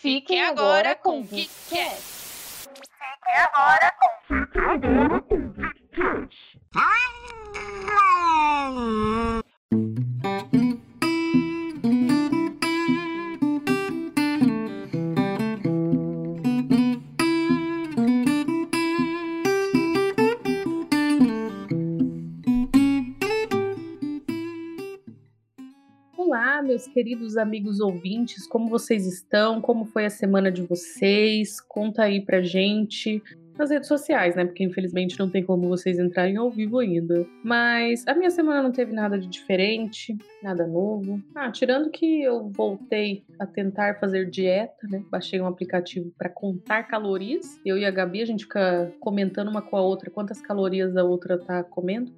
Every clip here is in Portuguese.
Fiquem agora com o KitKat. Fiquem agora com Fiquem agora com KitKat. Queridos amigos ouvintes, como vocês estão? Como foi a semana de vocês? Conta aí pra gente nas redes sociais, né? Porque infelizmente não tem como vocês entrarem ao vivo ainda. Mas a minha semana não teve nada de diferente, nada novo. Ah, tirando que eu voltei a tentar fazer dieta, né? Baixei um aplicativo para contar calorias. Eu e a Gabi a gente fica comentando uma com a outra quantas calorias a outra tá comendo.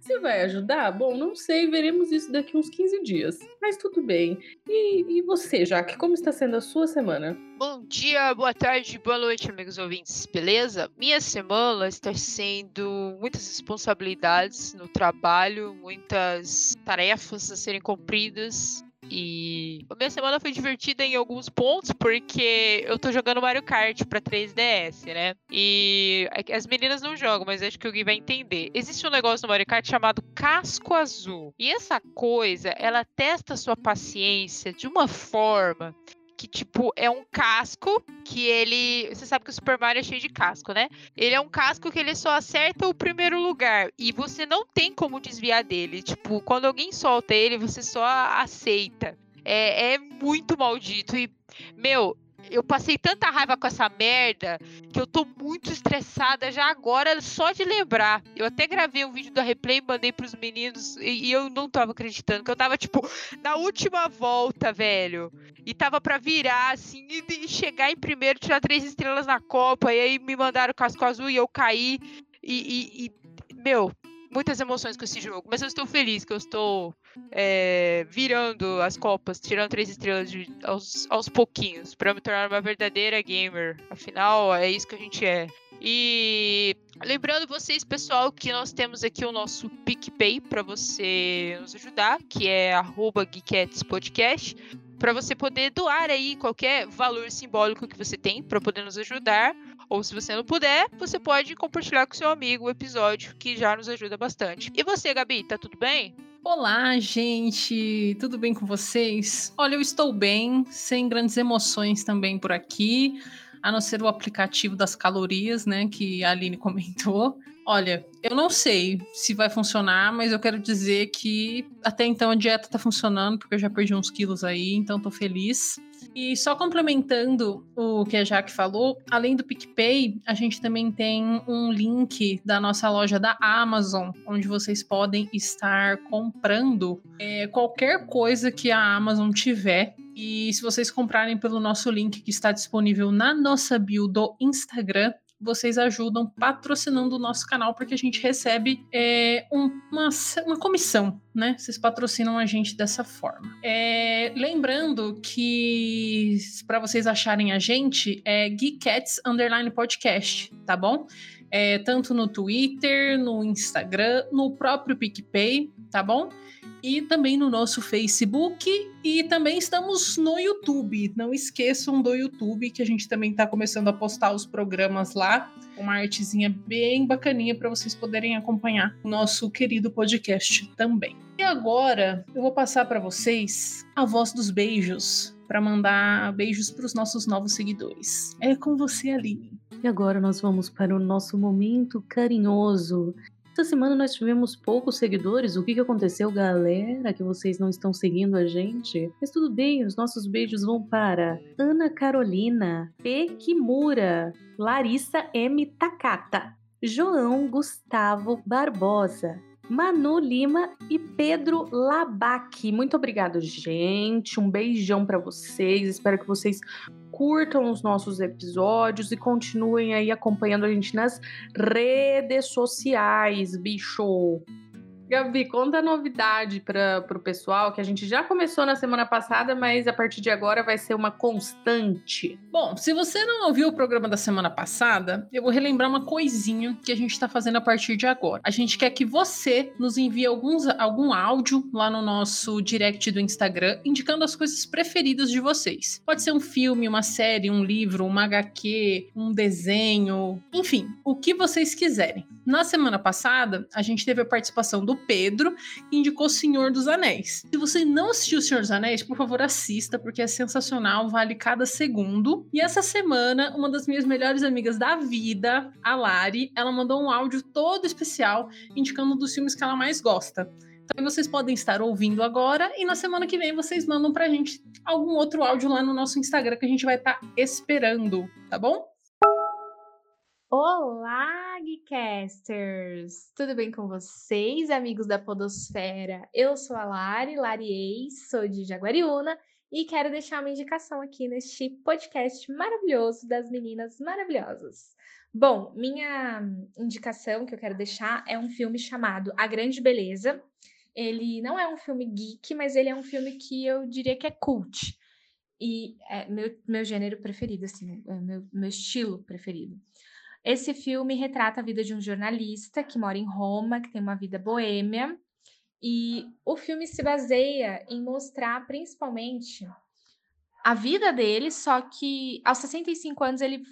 Se vai ajudar? Bom, não sei, veremos isso daqui uns 15 dias. Mas tudo bem. E, e você, Jaque, como está sendo a sua semana? Bom dia, boa tarde, boa noite, amigos ouvintes, beleza? Minha semana está sendo muitas responsabilidades no trabalho, muitas tarefas a serem cumpridas. E a minha semana foi divertida em alguns pontos, porque eu tô jogando Mario Kart pra 3DS, né? E as meninas não jogam, mas acho que o Gui vai entender. Existe um negócio no Mario Kart chamado casco azul. E essa coisa, ela testa sua paciência de uma forma que, tipo, é um casco que ele. Você sabe que o Super Mario é cheio de casco, né? Ele é um casco que ele só acerta o primeiro lugar. E você não tem como desviar dele. Tipo, quando alguém solta ele, você só aceita. É, é muito maldito. E, meu, eu passei tanta raiva com essa merda que eu tô muito estressada já agora só de lembrar. Eu até gravei um vídeo da replay e mandei pros meninos e, e eu não tava acreditando que eu tava, tipo, na última volta, velho. E tava pra virar, assim, e, e chegar em primeiro, tirar três estrelas na Copa. E aí me mandaram o casco azul e eu caí. e, e meu, muitas emoções com esse jogo, mas eu estou feliz que eu estou é, virando as copas, tirando três estrelas de, aos, aos pouquinhos, para me tornar uma verdadeira gamer. Afinal, é isso que a gente é. E lembrando vocês, pessoal, que nós temos aqui o nosso PicPay para você nos ajudar, que é @geeketspodcast, para você poder doar aí qualquer valor simbólico que você tem para poder nos ajudar. Ou se você não puder, você pode compartilhar com seu amigo o episódio, que já nos ajuda bastante. E você, Gabi, tá tudo bem? Olá, gente, tudo bem com vocês? Olha, eu estou bem, sem grandes emoções também por aqui a não ser o aplicativo das calorias, né, que a Aline comentou. Olha, eu não sei se vai funcionar, mas eu quero dizer que até então a dieta tá funcionando, porque eu já perdi uns quilos aí, então tô feliz. E só complementando o que a Jaque falou, além do PicPay, a gente também tem um link da nossa loja da Amazon, onde vocês podem estar comprando é, qualquer coisa que a Amazon tiver. E se vocês comprarem pelo nosso link que está disponível na nossa bio do Instagram, vocês ajudam patrocinando o nosso canal, porque a gente recebe é, um, uma, uma comissão, né? Vocês patrocinam a gente dessa forma. É, lembrando que para vocês acharem a gente é Geekets Underline Podcast, tá bom? É, tanto no Twitter, no Instagram, no próprio PicPay, tá bom? e também no nosso Facebook e também estamos no YouTube. Não esqueçam do YouTube, que a gente também está começando a postar os programas lá. Uma artezinha bem bacaninha para vocês poderem acompanhar o nosso querido podcast também. E agora eu vou passar para vocês a voz dos beijos para mandar beijos para os nossos novos seguidores. É com você, Aline. E agora nós vamos para o nosso momento carinhoso essa semana nós tivemos poucos seguidores. O que, que aconteceu, galera? Que vocês não estão seguindo a gente? Mas tudo bem, os nossos beijos vão para Ana Carolina, P. Kimura, Larissa M. Takata, João Gustavo Barbosa, Manu Lima e Pedro Labac. Muito obrigado, gente. Um beijão para vocês. Espero que vocês curtam os nossos episódios e continuem aí acompanhando a gente nas redes sociais, bicho. Gabi, conta a novidade para o pessoal que a gente já começou na semana passada, mas a partir de agora vai ser uma constante. Bom, se você não ouviu o programa da semana passada, eu vou relembrar uma coisinha que a gente está fazendo a partir de agora. A gente quer que você nos envie alguns, algum áudio lá no nosso direct do Instagram, indicando as coisas preferidas de vocês. Pode ser um filme, uma série, um livro, uma HQ, um desenho, enfim, o que vocês quiserem. Na semana passada, a gente teve a participação do Pedro, que indicou Senhor dos Anéis. Se você não assistiu Senhor dos Anéis, por favor, assista, porque é sensacional, vale cada segundo. E essa semana, uma das minhas melhores amigas da vida, a Lari, ela mandou um áudio todo especial indicando um dos filmes que ela mais gosta. Então vocês podem estar ouvindo agora e na semana que vem vocês mandam pra gente algum outro áudio lá no nosso Instagram que a gente vai estar tá esperando, tá bom? Olá, Geekasters! Tudo bem com vocês, amigos da Podosfera? Eu sou a Lari, Lari Eis, sou de Jaguariúna e quero deixar uma indicação aqui neste podcast maravilhoso das meninas maravilhosas. Bom, minha indicação que eu quero deixar é um filme chamado A Grande Beleza. Ele não é um filme geek, mas ele é um filme que eu diria que é cult. E é meu, meu gênero preferido, assim, é meu, meu estilo preferido. Esse filme retrata a vida de um jornalista que mora em Roma, que tem uma vida boêmia, e o filme se baseia em mostrar principalmente a vida dele, só que aos 65 anos ele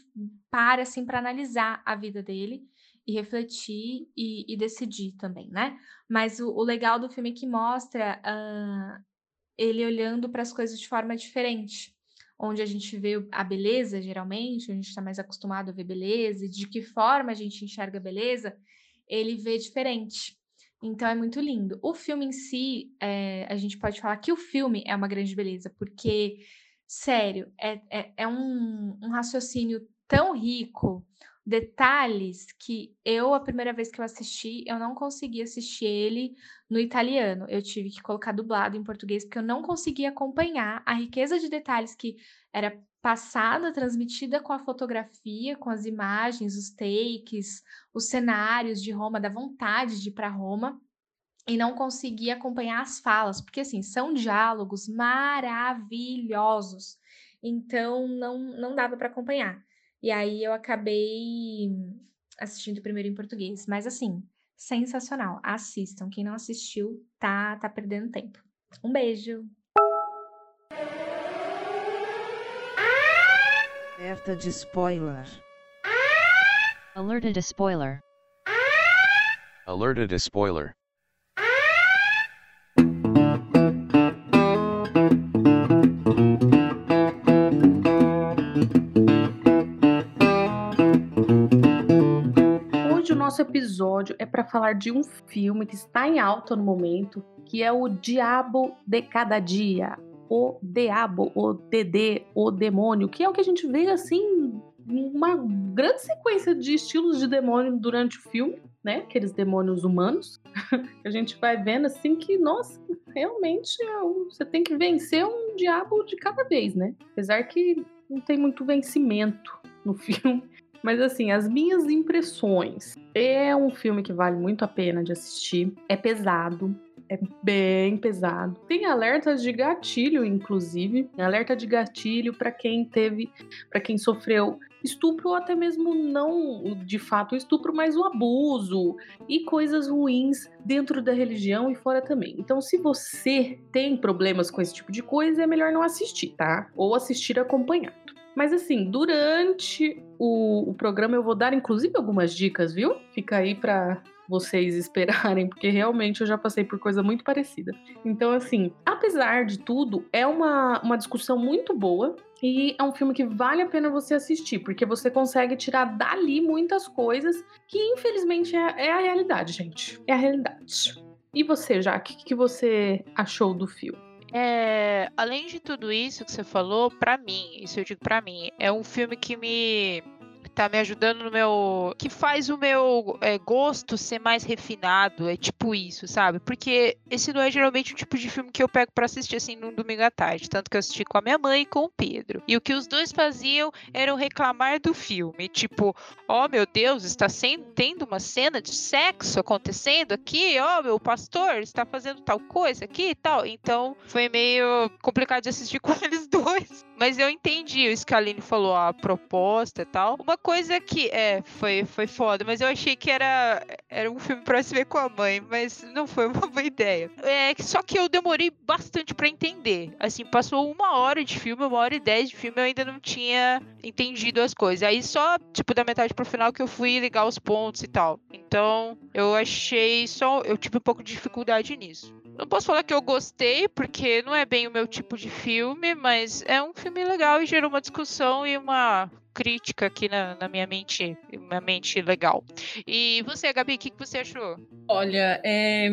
para assim para analisar a vida dele e refletir e, e decidir também, né? Mas o, o, legal do filme é que mostra uh, ele olhando para as coisas de forma diferente onde a gente vê a beleza, geralmente, a gente está mais acostumado a ver beleza, e de que forma a gente enxerga a beleza, ele vê diferente. Então é muito lindo. O filme em si, é, a gente pode falar que o filme é uma grande beleza, porque, sério, é, é, é um, um raciocínio tão rico, detalhes que eu, a primeira vez que eu assisti, eu não consegui assistir ele no italiano. Eu tive que colocar dublado em português, porque eu não conseguia acompanhar a riqueza de detalhes que era passada, transmitida com a fotografia, com as imagens, os takes, os cenários de Roma, da vontade de ir para Roma. E não conseguia acompanhar as falas, porque assim, são diálogos maravilhosos. Então não, não dava para acompanhar. E aí eu acabei assistindo primeiro em português. Mas assim, sensacional. Assistam. Quem não assistiu, tá, tá perdendo tempo. Um beijo. Alerta de spoiler. Alerted a spoiler. Alerted a spoiler. Episódio é para falar de um filme que está em alta no momento, que é o Diabo de Cada Dia, o Diabo, o DD, o Demônio, que é o que a gente vê assim uma grande sequência de estilos de demônio durante o filme, né? Aqueles demônios humanos. a gente vai vendo assim que, nossa, realmente é você tem que vencer um diabo de cada vez, né? Apesar que não tem muito vencimento no filme. Mas assim, as minhas impressões. É um filme que vale muito a pena de assistir. É pesado, é bem pesado. Tem alertas de gatilho, inclusive, alerta de gatilho para quem teve, para quem sofreu estupro ou até mesmo não de fato estupro, mas o abuso e coisas ruins dentro da religião e fora também. Então, se você tem problemas com esse tipo de coisa, é melhor não assistir, tá? Ou assistir acompanhado. Mas assim, durante o, o programa eu vou dar inclusive algumas dicas, viu? Fica aí para vocês esperarem, porque realmente eu já passei por coisa muito parecida. Então, assim, apesar de tudo, é uma, uma discussão muito boa e é um filme que vale a pena você assistir, porque você consegue tirar dali muitas coisas que, infelizmente, é, é a realidade, gente. É a realidade. E você, Jaque, o que, que você achou do filme? É, além de tudo isso que você falou, para mim, isso eu digo para mim, é um filme que me tá me ajudando no meu. que faz o meu é, gosto ser mais refinado. É tipo isso, sabe? Porque esse não é geralmente o tipo de filme que eu pego pra assistir assim num domingo à tarde. Tanto que eu assisti com a minha mãe e com o Pedro. E o que os dois faziam era reclamar do filme. Tipo, ó oh, meu Deus, está sendo, tendo uma cena de sexo acontecendo aqui, ó, oh, meu pastor está fazendo tal coisa aqui e tal. Então foi meio complicado de assistir com eles dois. Mas eu entendi isso que a Aline falou, a proposta e tal. Uma coisa que, é, foi, foi foda, mas eu achei que era, era um filme pra se ver com a mãe, mas não foi uma boa ideia. É, só que eu demorei bastante para entender. Assim, passou uma hora de filme, uma hora e dez de filme, eu ainda não tinha entendido as coisas. Aí só, tipo, da metade pro final que eu fui ligar os pontos e tal. Então, eu achei só. Eu tive um pouco de dificuldade nisso. Não posso falar que eu gostei, porque não é bem o meu tipo de filme, mas é um filme legal e gerou uma discussão e uma crítica aqui na, na minha mente, minha mente legal. E você, Gabi, o que, que você achou? Olha, é,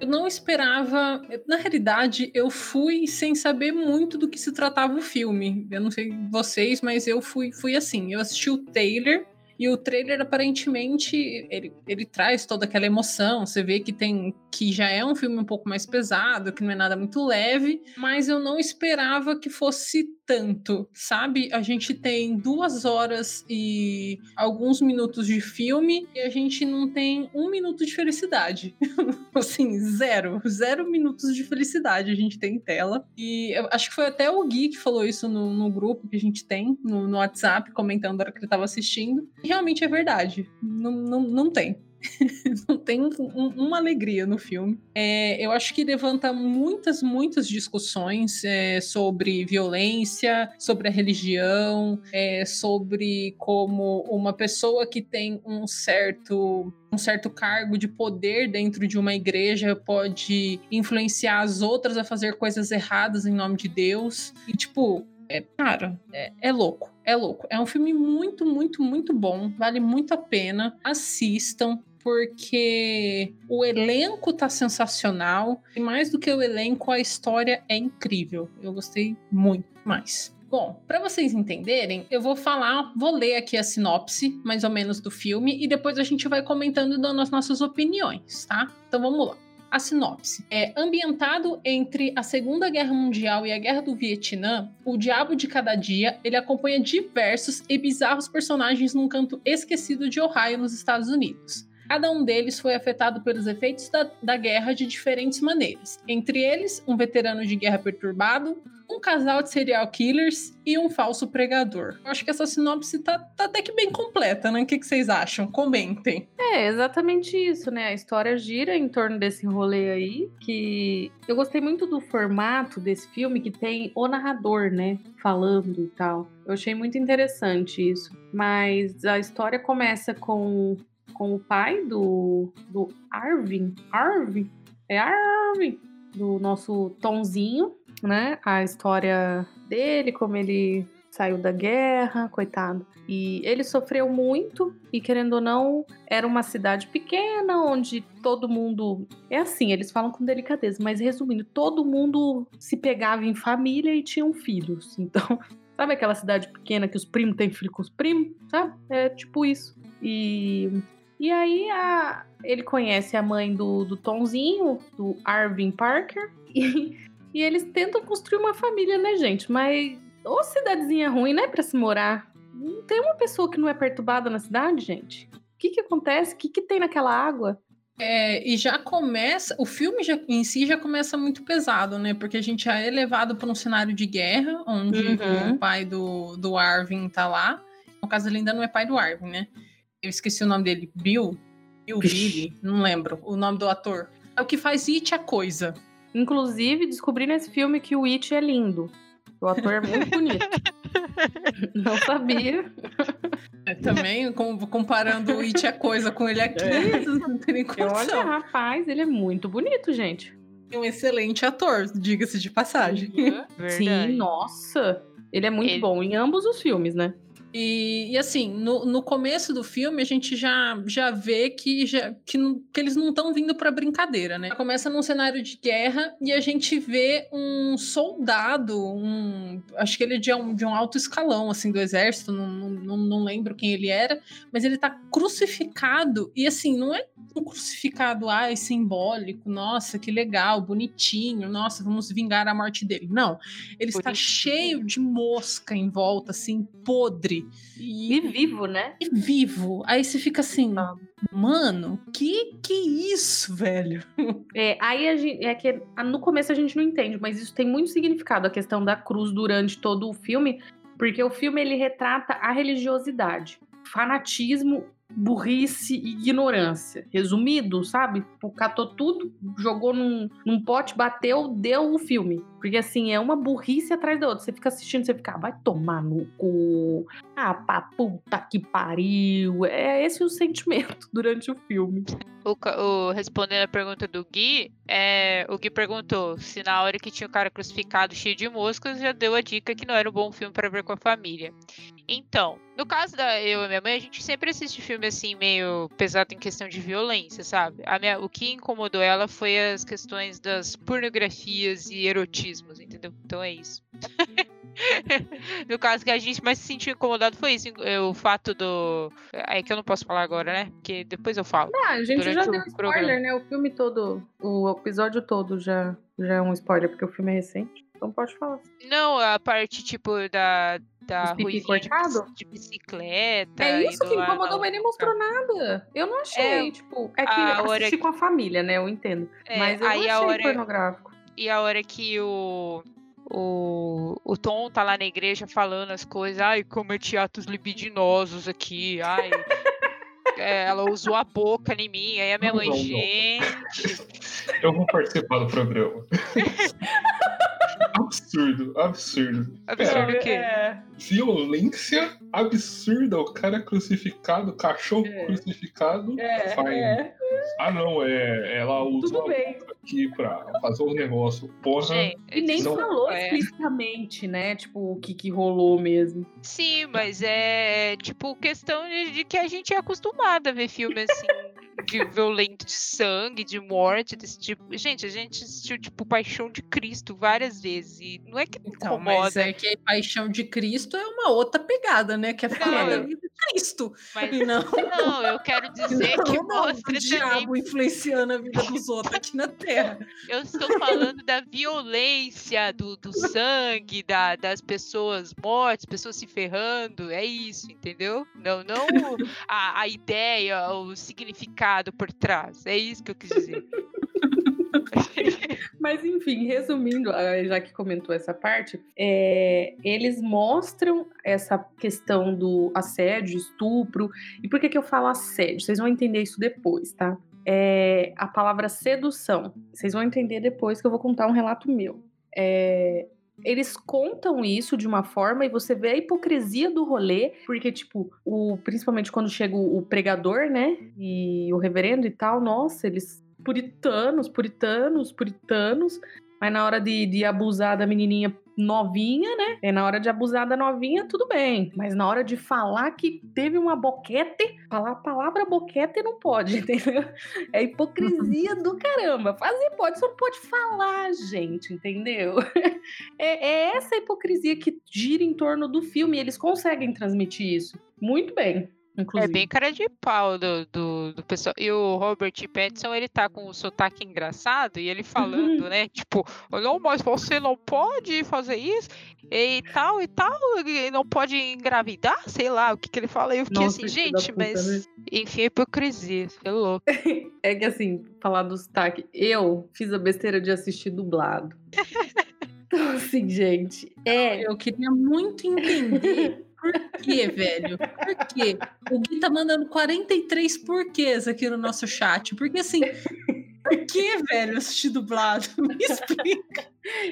eu não esperava. Na realidade, eu fui sem saber muito do que se tratava o filme. Eu não sei vocês, mas eu fui, fui assim. Eu assisti o trailer e o trailer, aparentemente, ele, ele traz toda aquela emoção. Você vê que tem que já é um filme um pouco mais pesado, que não é nada muito leve, mas eu não esperava que fosse tanto, sabe? A gente tem duas horas e alguns minutos de filme e a gente não tem um minuto de felicidade. assim, zero. Zero minutos de felicidade a gente tem em tela. E acho que foi até o Gui que falou isso no, no grupo que a gente tem, no, no WhatsApp, comentando na hora que ele estava assistindo. Realmente é verdade. Não, não, não tem. não tem um, uma alegria no filme. É, eu acho que levanta muitas, muitas discussões é, sobre violência, sobre a religião, é, sobre como uma pessoa que tem um certo um certo cargo de poder dentro de uma igreja pode influenciar as outras a fazer coisas erradas em nome de Deus. E, tipo, é, cara, é, é, louco, é louco. É um filme muito, muito, muito bom. Vale muito a pena. Assistam porque o elenco tá sensacional e mais do que o elenco, a história é incrível. Eu gostei muito mais. Bom, para vocês entenderem, eu vou falar, vou ler aqui a sinopse, mais ou menos, do filme, e depois a gente vai comentando dando as nossas opiniões, tá? Então vamos lá. A sinopse é ambientado entre a Segunda Guerra Mundial e a Guerra do Vietnã. O Diabo de Cada Dia ele acompanha diversos e bizarros personagens num canto esquecido de Ohio, nos Estados Unidos. Cada um deles foi afetado pelos efeitos da, da guerra de diferentes maneiras. Entre eles, um veterano de guerra perturbado, um casal de serial killers e um falso pregador. Eu acho que essa sinopse tá, tá até que bem completa, né? O que, que, vocês acham? Comentem. É, exatamente isso, né? A história gira em torno desse rolê aí, que eu gostei muito do formato desse filme, que tem o narrador, né? Falando e tal. Eu achei muito interessante isso. Mas a história começa com com o pai do, do Arvin. Arvin? É Arvin! Do nosso Tonzinho, né? A história dele, como ele saiu da guerra, coitado. E ele sofreu muito, e querendo ou não, era uma cidade pequena onde todo mundo. É assim, eles falam com delicadeza, mas resumindo, todo mundo se pegava em família e tinham filhos. Então, sabe aquela cidade pequena que os primos têm filho com os primos? Sabe? É tipo isso. E e aí a, ele conhece a mãe do, do Tomzinho, do Arvin Parker, e, e eles tentam construir uma família, né, gente? Mas, ô cidadezinha ruim, né, pra se morar. Não tem uma pessoa que não é perturbada na cidade, gente? O que que acontece? O que que tem naquela água? É, e já começa, o filme já, em si já começa muito pesado, né? Porque a gente já é levado para um cenário de guerra, onde uhum. o pai do, do Arvin tá lá. No caso, ele ainda não é pai do Arvin, né? eu esqueci o nome dele, Bill, Bill Billy, não lembro o nome do ator. É o que faz It a coisa. Inclusive, descobri nesse filme que o It é lindo. O ator é muito bonito. não sabia. É, também, comparando o It a coisa com ele aqui, é. não tem nem condição. Olha, rapaz, ele é muito bonito, gente. Um excelente ator, diga-se de passagem. Uhum, Sim, nossa. Ele é muito ele... bom em ambos os filmes, né? E, e assim, no, no começo do filme, a gente já, já vê que, já, que, que eles não estão vindo pra brincadeira, né? Começa num cenário de guerra e a gente vê um soldado, um, acho que ele é de um, de um alto escalão, assim, do exército, não, não, não- lembro quem ele era, mas ele tá crucificado e, assim, não é um crucificado, ai, simbólico, nossa, que legal, bonitinho, nossa, vamos vingar a morte dele. Não, ele está cheio de mosca em volta, assim, podre. E vivo, né? E vivo. Aí você fica assim, Ah. mano, que que isso, velho? É, aí a gente, é que no começo a gente não entende, mas isso tem muito significado, a questão da cruz durante todo o filme, porque o filme ele retrata a religiosidade, fanatismo, burrice e ignorância. Resumido, sabe? Catou tudo, jogou num, num pote, bateu, deu o filme. Porque assim, é uma burrice atrás da outra. Você fica assistindo, você fica, ah, vai tomar no cu. Ah, pá, puta que pariu. É esse o sentimento durante o filme. O, o- respondendo a pergunta do Gui, é, o Gui perguntou se na hora que tinha o cara crucificado cheio de moscas já deu a dica que não era um bom filme para ver com a família. Então, no caso da eu e minha mãe, a gente sempre assiste filme assim meio pesado em questão de violência, sabe? A minha- o que incomodou ela foi as questões das pornografias e erotismos, entendeu? Então é isso. no caso que a gente mais se sentiu incomodado foi isso, é, o fato do é que eu não posso falar agora, né? Porque depois eu falo. Ah, a gente já deu spoiler, programa. né? O filme todo, o episódio todo já, já é um spoiler, porque o filme é recente. Então pode falar. Não, a parte, tipo, da. Da Os pipi ruivinha de, de bicicleta. É isso que incomodou, mas nem mostrou nada. Eu não achei, É, tipo... É que a hora assisti que- com a família, né? Eu entendo. É, mas eu aí não a achei hora- pornográfico. E a hora que o. O, o Tom tá lá na igreja falando as coisas, ai, cometi atos libidinosos aqui, ai. é, ela usou a boca em mim, aí a minha Não, mãe, não, não. gente. Eu vou participar do programa. absurdo, absurdo. Absurdo o quê? É, Violência absurda. O cara é crucificado, cachorro É. crucificado. é, Fine. é. Ah, não, é. Ela Tudo usou a bem. aqui pra fazer um negócio. Porra. Gente, E nem Não- falou é. explicitamente, né? Tipo, o que, que rolou mesmo. Sim, mas é tipo questão de, de que a gente é acostumado a ver filme assim. De violento, de sangue, de morte, desse tipo. Gente, a gente assistiu, tipo, Paixão de Cristo várias vezes. E não é que Então, mas incomoda, é que paixão de Cristo é uma outra pegada, né? Que é falar Não, da vida de Cristo. mas não, não, eu quero dizer que não, não, mostra. Diabo influenciando a vida dos outros aqui na Terra. Eu estou falando da violência, do, do sangue, da, das pessoas mortas, pessoas se ferrando. É isso, entendeu? Não, não a, a ideia, o significado por trás. É isso que eu quis dizer. Mas enfim, resumindo, ah, já que comentou essa parte, é, eles mostram essa questão do assédio, estupro. E por que, que eu falo assédio? Vocês vão entender isso depois, tá? É, a palavra sedução. Vocês vão entender depois que eu vou contar um relato meu. É, eles contam isso de uma forma e você vê a hipocrisia do rolê, porque, tipo, o, principalmente quando chega o, o pregador, né? E o reverendo e tal, nossa, eles puritanos, puritanos, puritanos. Mas na hora de, de abusar da menininha novinha, né? É na hora de abusar da novinha, tudo bem. Mas na hora de falar que teve uma boquete, falar a palavra boquete não pode, entendeu? É hipocrisia do caramba. Fazer pode, só não pode falar, gente, entendeu? É, é essa hipocrisia que gira em torno do filme. E eles conseguem transmitir isso muito bem. É Inclusive. bem cara de pau do, do, do pessoal. E o Robert Pattinson, ele tá com o sotaque engraçado e ele falando, né? Tipo, não, mas você não pode fazer isso e tal e tal, e não pode engravidar, sei lá o que que ele fala. E eu fiquei Nossa, assim, filho da gente, puta, mas né? enfim, é hipocrisia, você é louco. É que assim, falar do sotaque, eu fiz a besteira de assistir dublado. Então, assim, gente, é. Eu queria muito entender por quê, velho. Por quê? O Gui tá mandando 43 porquês aqui no nosso chat. Porque assim, por que, velho, assistir dublado? Me explica.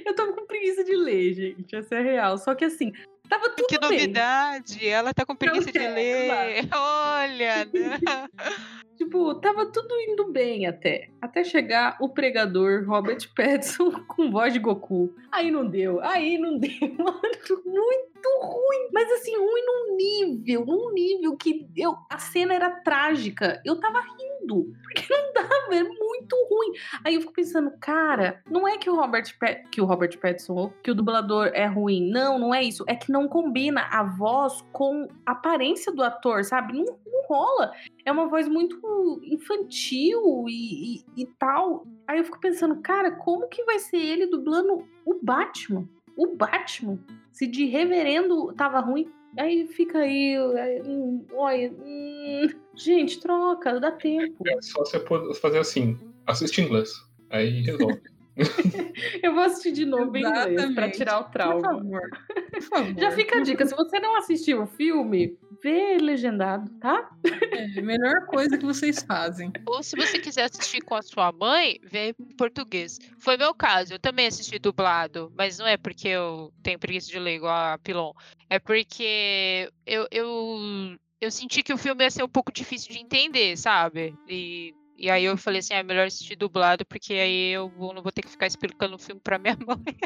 Eu tava com preguiça de ler, gente. Essa é a real. Só que assim, tava tudo Que bem. novidade! Ela tá com preguiça de ler. Olha, né? Tipo, tava tudo indo bem até. Até chegar o pregador Robert Pattinson com voz de Goku. Aí não deu, aí não deu. Mano, muito ruim. Mas assim, ruim num nível, num nível que eu, a cena era trágica. Eu tava rindo, porque não dava, é muito ruim. Aí eu fico pensando, cara, não é que o Robert Pat- que o Robert Pattinson, que o dublador é ruim. Não, não é isso. É que não combina a voz com a aparência do ator, sabe? Não, não rola. É uma voz muito infantil e, e, e tal. Aí eu fico pensando, cara, como que vai ser ele dublando o Batman? O Batman? Se de reverendo tava ruim. Aí fica aí, aí, hum, olha, hum, gente, troca, dá tempo. É só você fazer assim, assiste inglês. Aí resolve. Eu vou assistir de novo em inglês pra Exatamente. tirar o Por trauma. favor. Por favor. Já fica a dica, se você não assistiu o filme, vê legendado, tá? É a melhor coisa que vocês fazem. Ou se você quiser assistir com a sua mãe, vê em português. Foi meu caso, eu também assisti dublado, mas não é porque eu tenho preguiça de ler igual a Pilon. É porque eu, eu, eu senti que o filme ia ser um pouco difícil de entender, sabe? E, e aí eu falei assim, ah, é melhor assistir dublado, porque aí eu não vou ter que ficar explicando o filme pra minha mãe.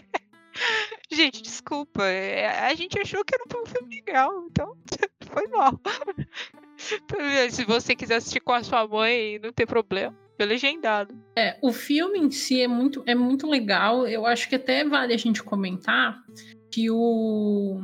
Gente, desculpa. é, A gente achou que era um filme legal, então foi mal. Se você quiser assistir com a sua mãe, não tem problema. Foi legendado. É, o filme em si é muito, é muito legal. Eu acho que até vale a gente comentar que o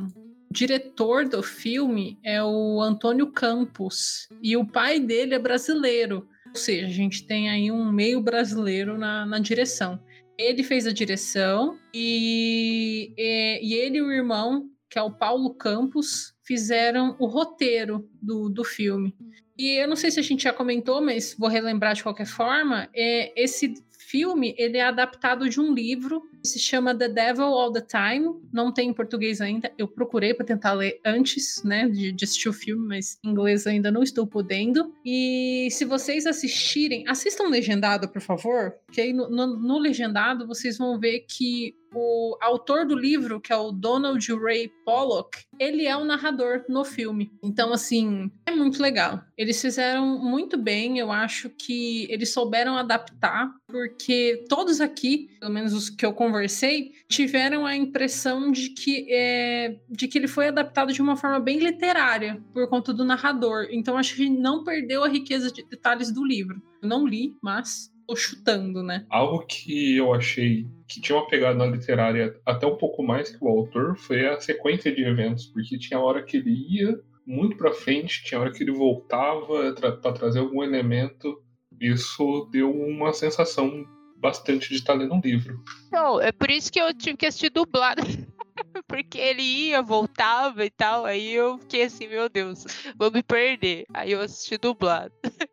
diretor do filme é o Antônio Campos e o pai dele é brasileiro. Ou seja, a gente tem aí um meio brasileiro na, na direção. Ele fez a direção e, e, e ele e o irmão, que é o Paulo Campos, fizeram o roteiro do, do filme. E eu não sei se a gente já comentou, mas vou relembrar de qualquer forma. É, esse filme ele é adaptado de um livro que se chama The Devil All the Time. Não tem em português ainda. Eu procurei para tentar ler antes, né, de, de assistir o filme, mas em inglês ainda não estou podendo. E se vocês assistirem, assistam legendado, por favor, que aí no, no, no legendado vocês vão ver que o autor do livro, que é o Donald Ray Pollock, ele é o narrador no filme. Então, assim, é muito legal. Eles fizeram muito bem, eu acho que eles souberam adaptar, porque todos aqui, pelo menos os que eu conversei, tiveram a impressão de que, é, de que ele foi adaptado de uma forma bem literária, por conta do narrador. Então, acho que não perdeu a riqueza de detalhes do livro. Eu não li, mas tô chutando, né? Algo que eu achei que tinha uma pegada literária até um pouco mais que o autor foi a sequência de eventos, porque tinha hora que ele ia muito pra frente, tinha hora que ele voltava para trazer algum elemento. Isso deu uma sensação bastante de estar lendo um livro. Então, é por isso que eu tive que assistir dublado. Porque ele ia, voltava e tal. Aí eu fiquei assim, meu Deus, vou me perder. Aí eu assisti dublado.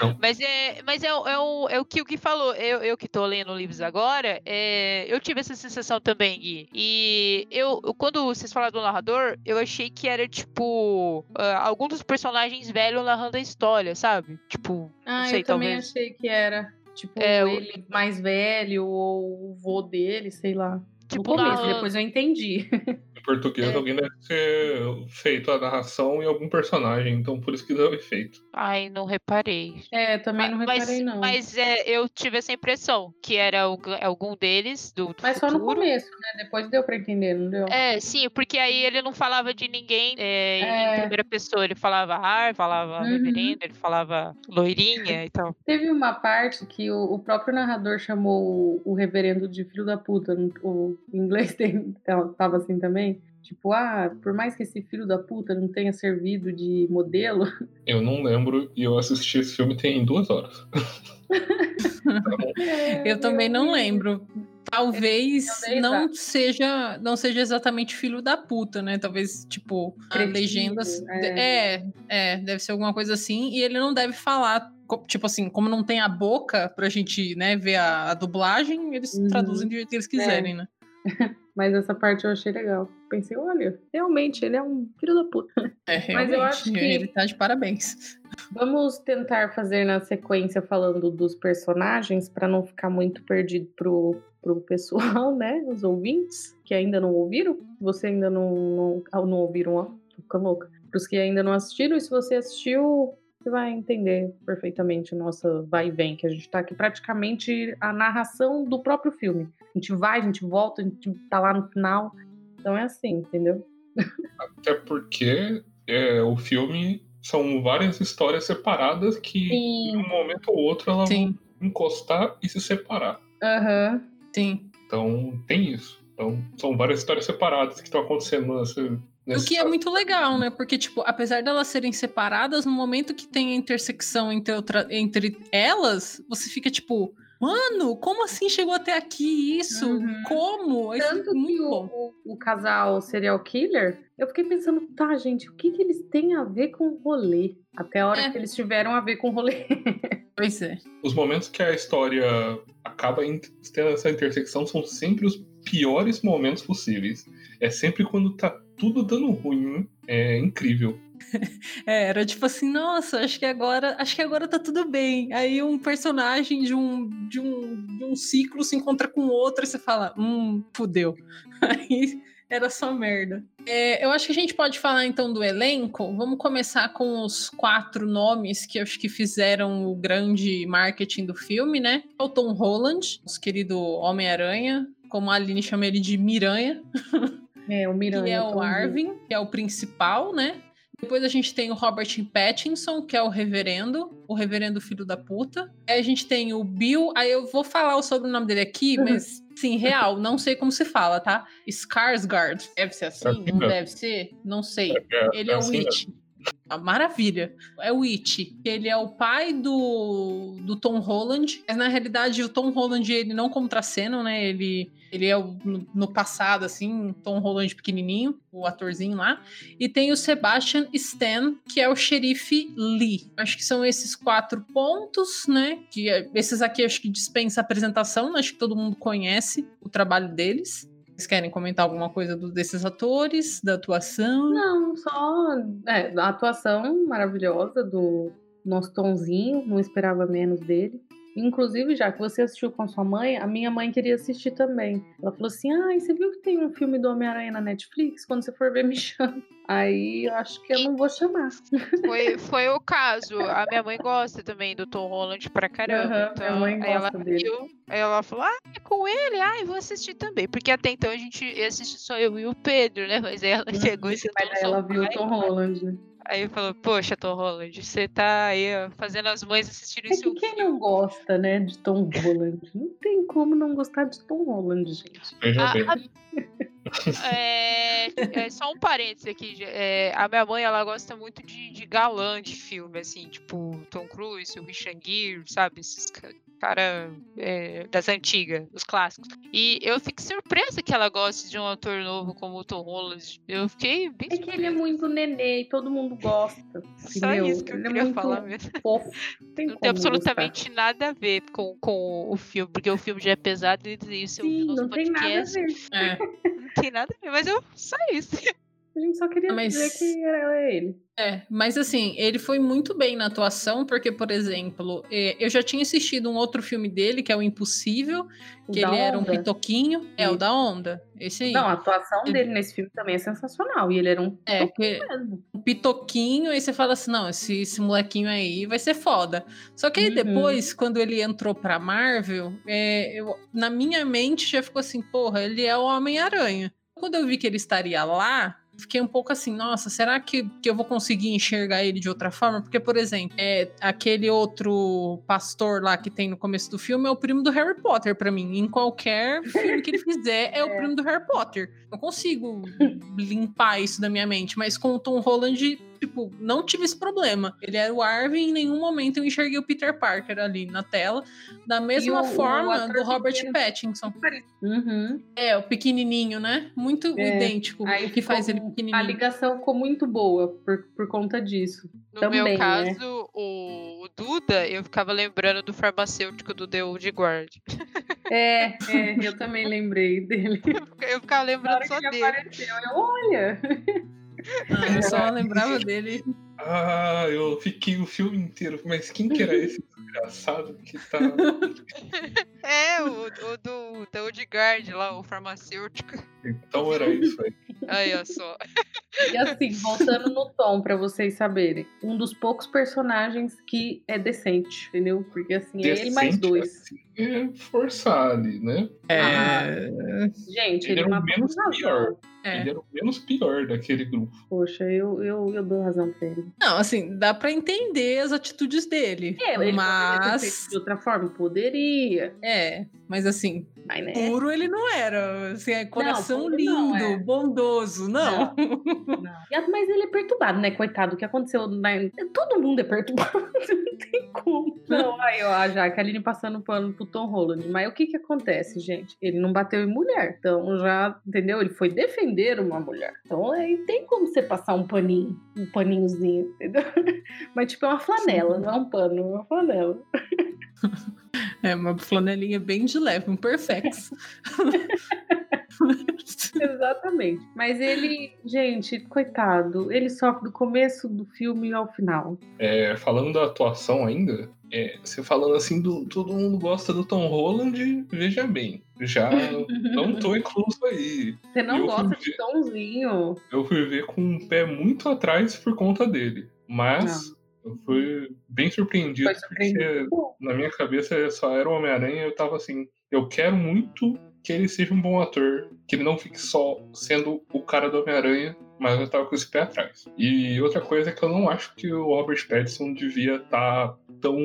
Não. Mas é, mas é, o- é, o, é o que o Gui falou. Eu, eu que tô lendo livros agora, é, eu tive essa sensação também, Gui. E eu, quando vocês falaram do narrador, eu achei que era tipo ah, algum dos personagens velhos narrando a história, sabe? Tipo, Ah, sei, eu também talvez. achei que era. Tipo, É, o- ele mais velho ou o vô dele, sei lá. Tipo, no começo, narrando. depois eu entendi. Em português, É. alguém deve ter feito a narração em algum personagem, então por isso que deu efeito. ai, não reparei. É, também não mas, reparei, não. Mas é, eu tive essa impressão, que era algu- algum deles do, do Mas só no futuro. começo, né? Depois deu pra entender, não deu? É, sim, porque aí ele não falava de ninguém é, É. em primeira pessoa. Ele falava ar, falava Uhum. reverendo, ele falava loirinha e tal. Teve uma parte que o, o próprio narrador chamou o, o reverendo de filho da puta. no- O inglês tem, tava assim também. Tipo, ah, por mais que esse filho da puta não tenha servido de modelo. Eu não lembro e eu assisti esse filme tem duas horas. Eu também não lembro. Talvez dei não seja, não seja exatamente filho da puta, né? Talvez, tipo, a Cretino, legenda. é. É, é, deve ser alguma coisa assim. E ele não deve falar, tipo assim, como não tem a boca pra gente, né, ver a, a dublagem, eles Uhum. traduzem do jeito que eles quiserem, né? Mas essa parte eu achei legal. Pensei, olha, realmente ele é um filho da puta. É, Mas realmente. eu acho que- Ele tá de parabéns. Vamos tentar fazer na sequência falando dos personagens para não ficar muito perdido pro, pro pessoal, né? Os ouvintes que ainda não ouviram. Se você ainda não, não, ah, não ouviram, ó, tô ficando louca. Pros que ainda não assistiram, e se você assistiu, você vai entender perfeitamente o nosso vai e vem, que a gente tá aqui praticamente a narração do próprio filme. A gente vai, a gente volta, a gente tá lá no final. Então é assim, entendeu? Até porque é, o filme são várias histórias separadas que Sim. em um momento ou outro elas Sim, vão encostar e se separar. Aham. sim. Então tem isso. Então são várias histórias separadas que estão acontecendo nessa. O que é muito legal, né? Porque, tipo, apesar delas serem separadas, no momento que tem a intersecção entre, outra- entre elas, você fica tipo, mano, como assim chegou até aqui isso? Uhum. Como? Isso é Tanto que muito o, bom. o, o casal serial killer, eu fiquei pensando, tá, gente, o que, que eles têm a ver com o rolê? Até a hora É. que eles tiveram a ver com o rolê. Pois é. Os momentos que a história acaba tendo essa intersecção são sempre os piores momentos possíveis. É sempre quando tá tudo dando ruim. É incrível. É, era tipo assim, nossa, acho que agora, acho que agora tá tudo bem. Aí um personagem de um, de um, de um ciclo se encontra com outro e você fala, hum, fudeu. Aí era só merda. É, eu acho que a gente pode falar então do elenco. Vamos começar com os quatro nomes que acho que fizeram o grande marketing do filme, né? É O Tom Holland, nosso querido Homem-Aranha, como a Aline chama ele de Miranha É, o Miranha. que é o. Arvin, que é o principal, né? Depois a gente tem o Robert Pattinson, que é o reverendo, o reverendo filho da puta. Aí a gente tem o Bill, aí eu vou falar o sobrenome dele aqui, Uhum. mas sim, real, não sei como se fala, tá? Skarsgård. Deve ser assim? assim Não deve ser? Não sei. É, Ele é o assim Witch. Ah, Maravilha. É o It. Ele é o pai do, do Tom Holland. Mas na realidade, o Tom Holland, ele não contracenam, né? Ele, ele é o, no, passado, assim, Tom Holland pequenininho, o atorzinho lá. E tem o Sebastian Stan, que é o xerife Lee. Acho que são esses quatro pontos, né? Que é- esses aqui acho que dispensa apresentação, né? acho que todo mundo conhece o trabalho deles. Vocês querem comentar alguma coisa do- desses atores, da atuação? Não, só é, a atuação maravilhosa do nosso Tomzinho, não esperava menos dele. Inclusive, já que você assistiu com a sua mãe, a minha mãe queria assistir também. Ela falou assim: Ai, você viu que tem um filme do Homem-Aranha na Netflix? Quando você for ver, me chama. Aí eu acho que eu não vou chamar. Foi, foi o caso. A minha mãe gosta também do Tom Holland pra caramba. Aham, então, minha mãe aí ela gosta dele. viu, aí ela falou: Ah, é com ele? Ah, eu vou assistir também. Porque até então a gente ia assistir só eu e o Pedro, né? Mas ela pegou esse Mas daí ela viu o Tom Holland, né? Aí falou: Poxa, Tom Holland, você tá aí ó, fazendo as mães assistirem É seu que quem não gosta, né, de Tom Holland? Não tem como não gostar de Tom Holland, gente. Veja A- bem. É, é, só um parênteses aqui. é, a minha mãe, ela gosta muito de, de galã de filme, assim, tipo Tom Cruise, o Richard Gere, sabe? Esses cara é, das antigas, os clássicos. E eu fico surpresa que ela goste de um ator novo como o Tom Holland. Eu fiquei bem É que ele é muito nenê e todo mundo gosta. Só entendeu? isso que eu Ele é queria muito falar mesmo. Fofo. Tem Não tem não gostar. absolutamente nada a ver com, com o filme, porque o filme já é pesado e isso eu Sim, nosso não tem nada a podcast, ver. É. Não tem nada a ver, mas eu só isso. A gente só queria Mas- dizer que era ele. É, mas assim, ele foi muito bem na atuação, porque, por exemplo, eh, eu já tinha assistido um outro filme dele, que é o Impossível, que ele era um pitoquinho. É, o da Onda. Esse aí. Não, a atuação Ele- dele nesse filme também é sensacional. E ele era um É, que- um pitoquinho, aí você fala assim: não, esse, esse molequinho aí vai ser foda. Só que aí Uhum. depois, quando ele entrou pra Marvel, é, eu- na minha mente já ficou assim: porra, ele é o Homem-Aranha. Quando eu vi que ele estaria lá, fiquei um pouco assim: nossa, será que, que eu vou conseguir enxergar ele de outra forma? Porque, por exemplo, é, aquele outro pastor lá que tem no começo do filme é o primo do Harry Potter pra mim. Em qualquer filme que ele fizer, é o primo do Harry Potter. Não consigo limpar isso da minha mente, mas com o Tom Holland, tipo, não tive esse problema. Ele era o Arvin, em nenhum momento eu enxerguei o Peter Parker ali na tela, da mesma o- o forma ator do Robert pequeno- Pattinson. Uhum. É, o pequenininho, né? Muito É, idêntico. Aí o que faz ele A pequenininho. ligação ficou muito boa por, por conta disso. No Também, meu né? caso, o, o Duda, eu ficava lembrando do farmacêutico do The Old Guard. É, é, eu também lembrei dele. Eu ficava Na lembrando hora só dele. apareceu, eu, olha! Ah, eu só lembrava dele. Ah, eu fiquei o filme inteiro. Mas quem que era esse desgraçado que tá. É, o, o do The Old Guard lá, o farmacêutico. Então era isso aí. Aí, ó só. E assim, voltando no tom, pra vocês saberem, um dos poucos personagens que é decente, entendeu? Porque assim, é ele mais Decente, dois. assim, É forçar ali, né? É... Gente, Ele ele, era o menos casal. pior. É. Ele era o menos pior daquele grupo. Poxa, eu, eu, eu dou razão pra ele. Não, assim, dá pra entender as atitudes dele. É, ele poderia ter mas. feito de outra forma? Poderia. É, mas assim, né? puro ele não era. Assim, é coração puro lindo, não, é. bondoso, não. Não. Mas ele é perturbado, né? Coitado, o que aconteceu na... Todo mundo é perturbado, não tem como. Não, aí, ó, a Jaqueline passando pano pro Tom Holland. Mas o que que acontece, gente? Ele não bateu em mulher. Então já, entendeu? Ele foi defender uma mulher. Então aí tem como você passar um paninho, um paninhozinho, entendeu? Mas tipo, é uma flanela, não é um pano, é uma flanela. É uma flanelinha bem de leve, um perfex. Exatamente. Mas ele, gente, coitado, ele sofre do começo do filme ao final. É, falando da atuação ainda, é, você falando assim, do, todo mundo gosta do Tom Holland, veja bem. Já não tô incluso aí. Você não Eu gosta de Tomzinho? Eu fui ver com um pé muito atrás por conta dele. Mas eu fui bem surpreendido, porque na minha cabeça só era o Homem-Aranha e eu tava assim, eu quero muito que ele seja um bom ator, que ele não fique só sendo o cara do Homem-Aranha, mas eu tava com esse pé atrás. E outra coisa é que eu não acho que o Robert Pattinson devia estar tão.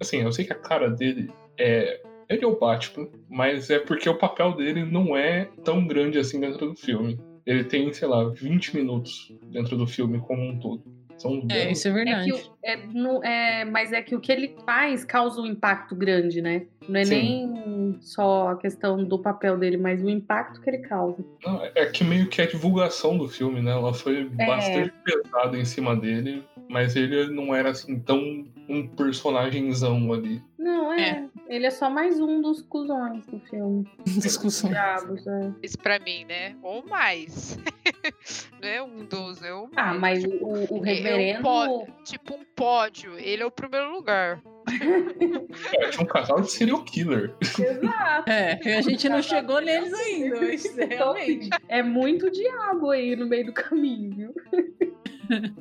Assim, eu sei que a cara dele é. Ele é o Batman, mas é porque o papel dele não é tão grande assim dentro do filme. Ele tem, sei lá, 20 minutos dentro do filme como um todo. São É, dez. isso é É verdade. o- é, não, é, mas é que o que ele faz causa um impacto grande, né? Não é Sim. nem só a questão do papel dele, mas o impacto que ele causa. Não, é que meio que a divulgação do filme, né? Ela foi É. bastante pesada em cima dele, mas ele não era assim tão um personagemzão ali. Não, é. É. Ele é só mais um dos cuzões do filme. Discussão. Diabos, é. Isso pra mim, né? Ou mais. não é um dos, é um mais. Ah, mas o, o É, é reverendo. um tipo um pódio. Ele é o primeiro lugar. É, tinha um casal de serial killer. Exato. É, a gente não chegou neles ainda, mas realmente. É muito diabo aí no meio do caminho, viu?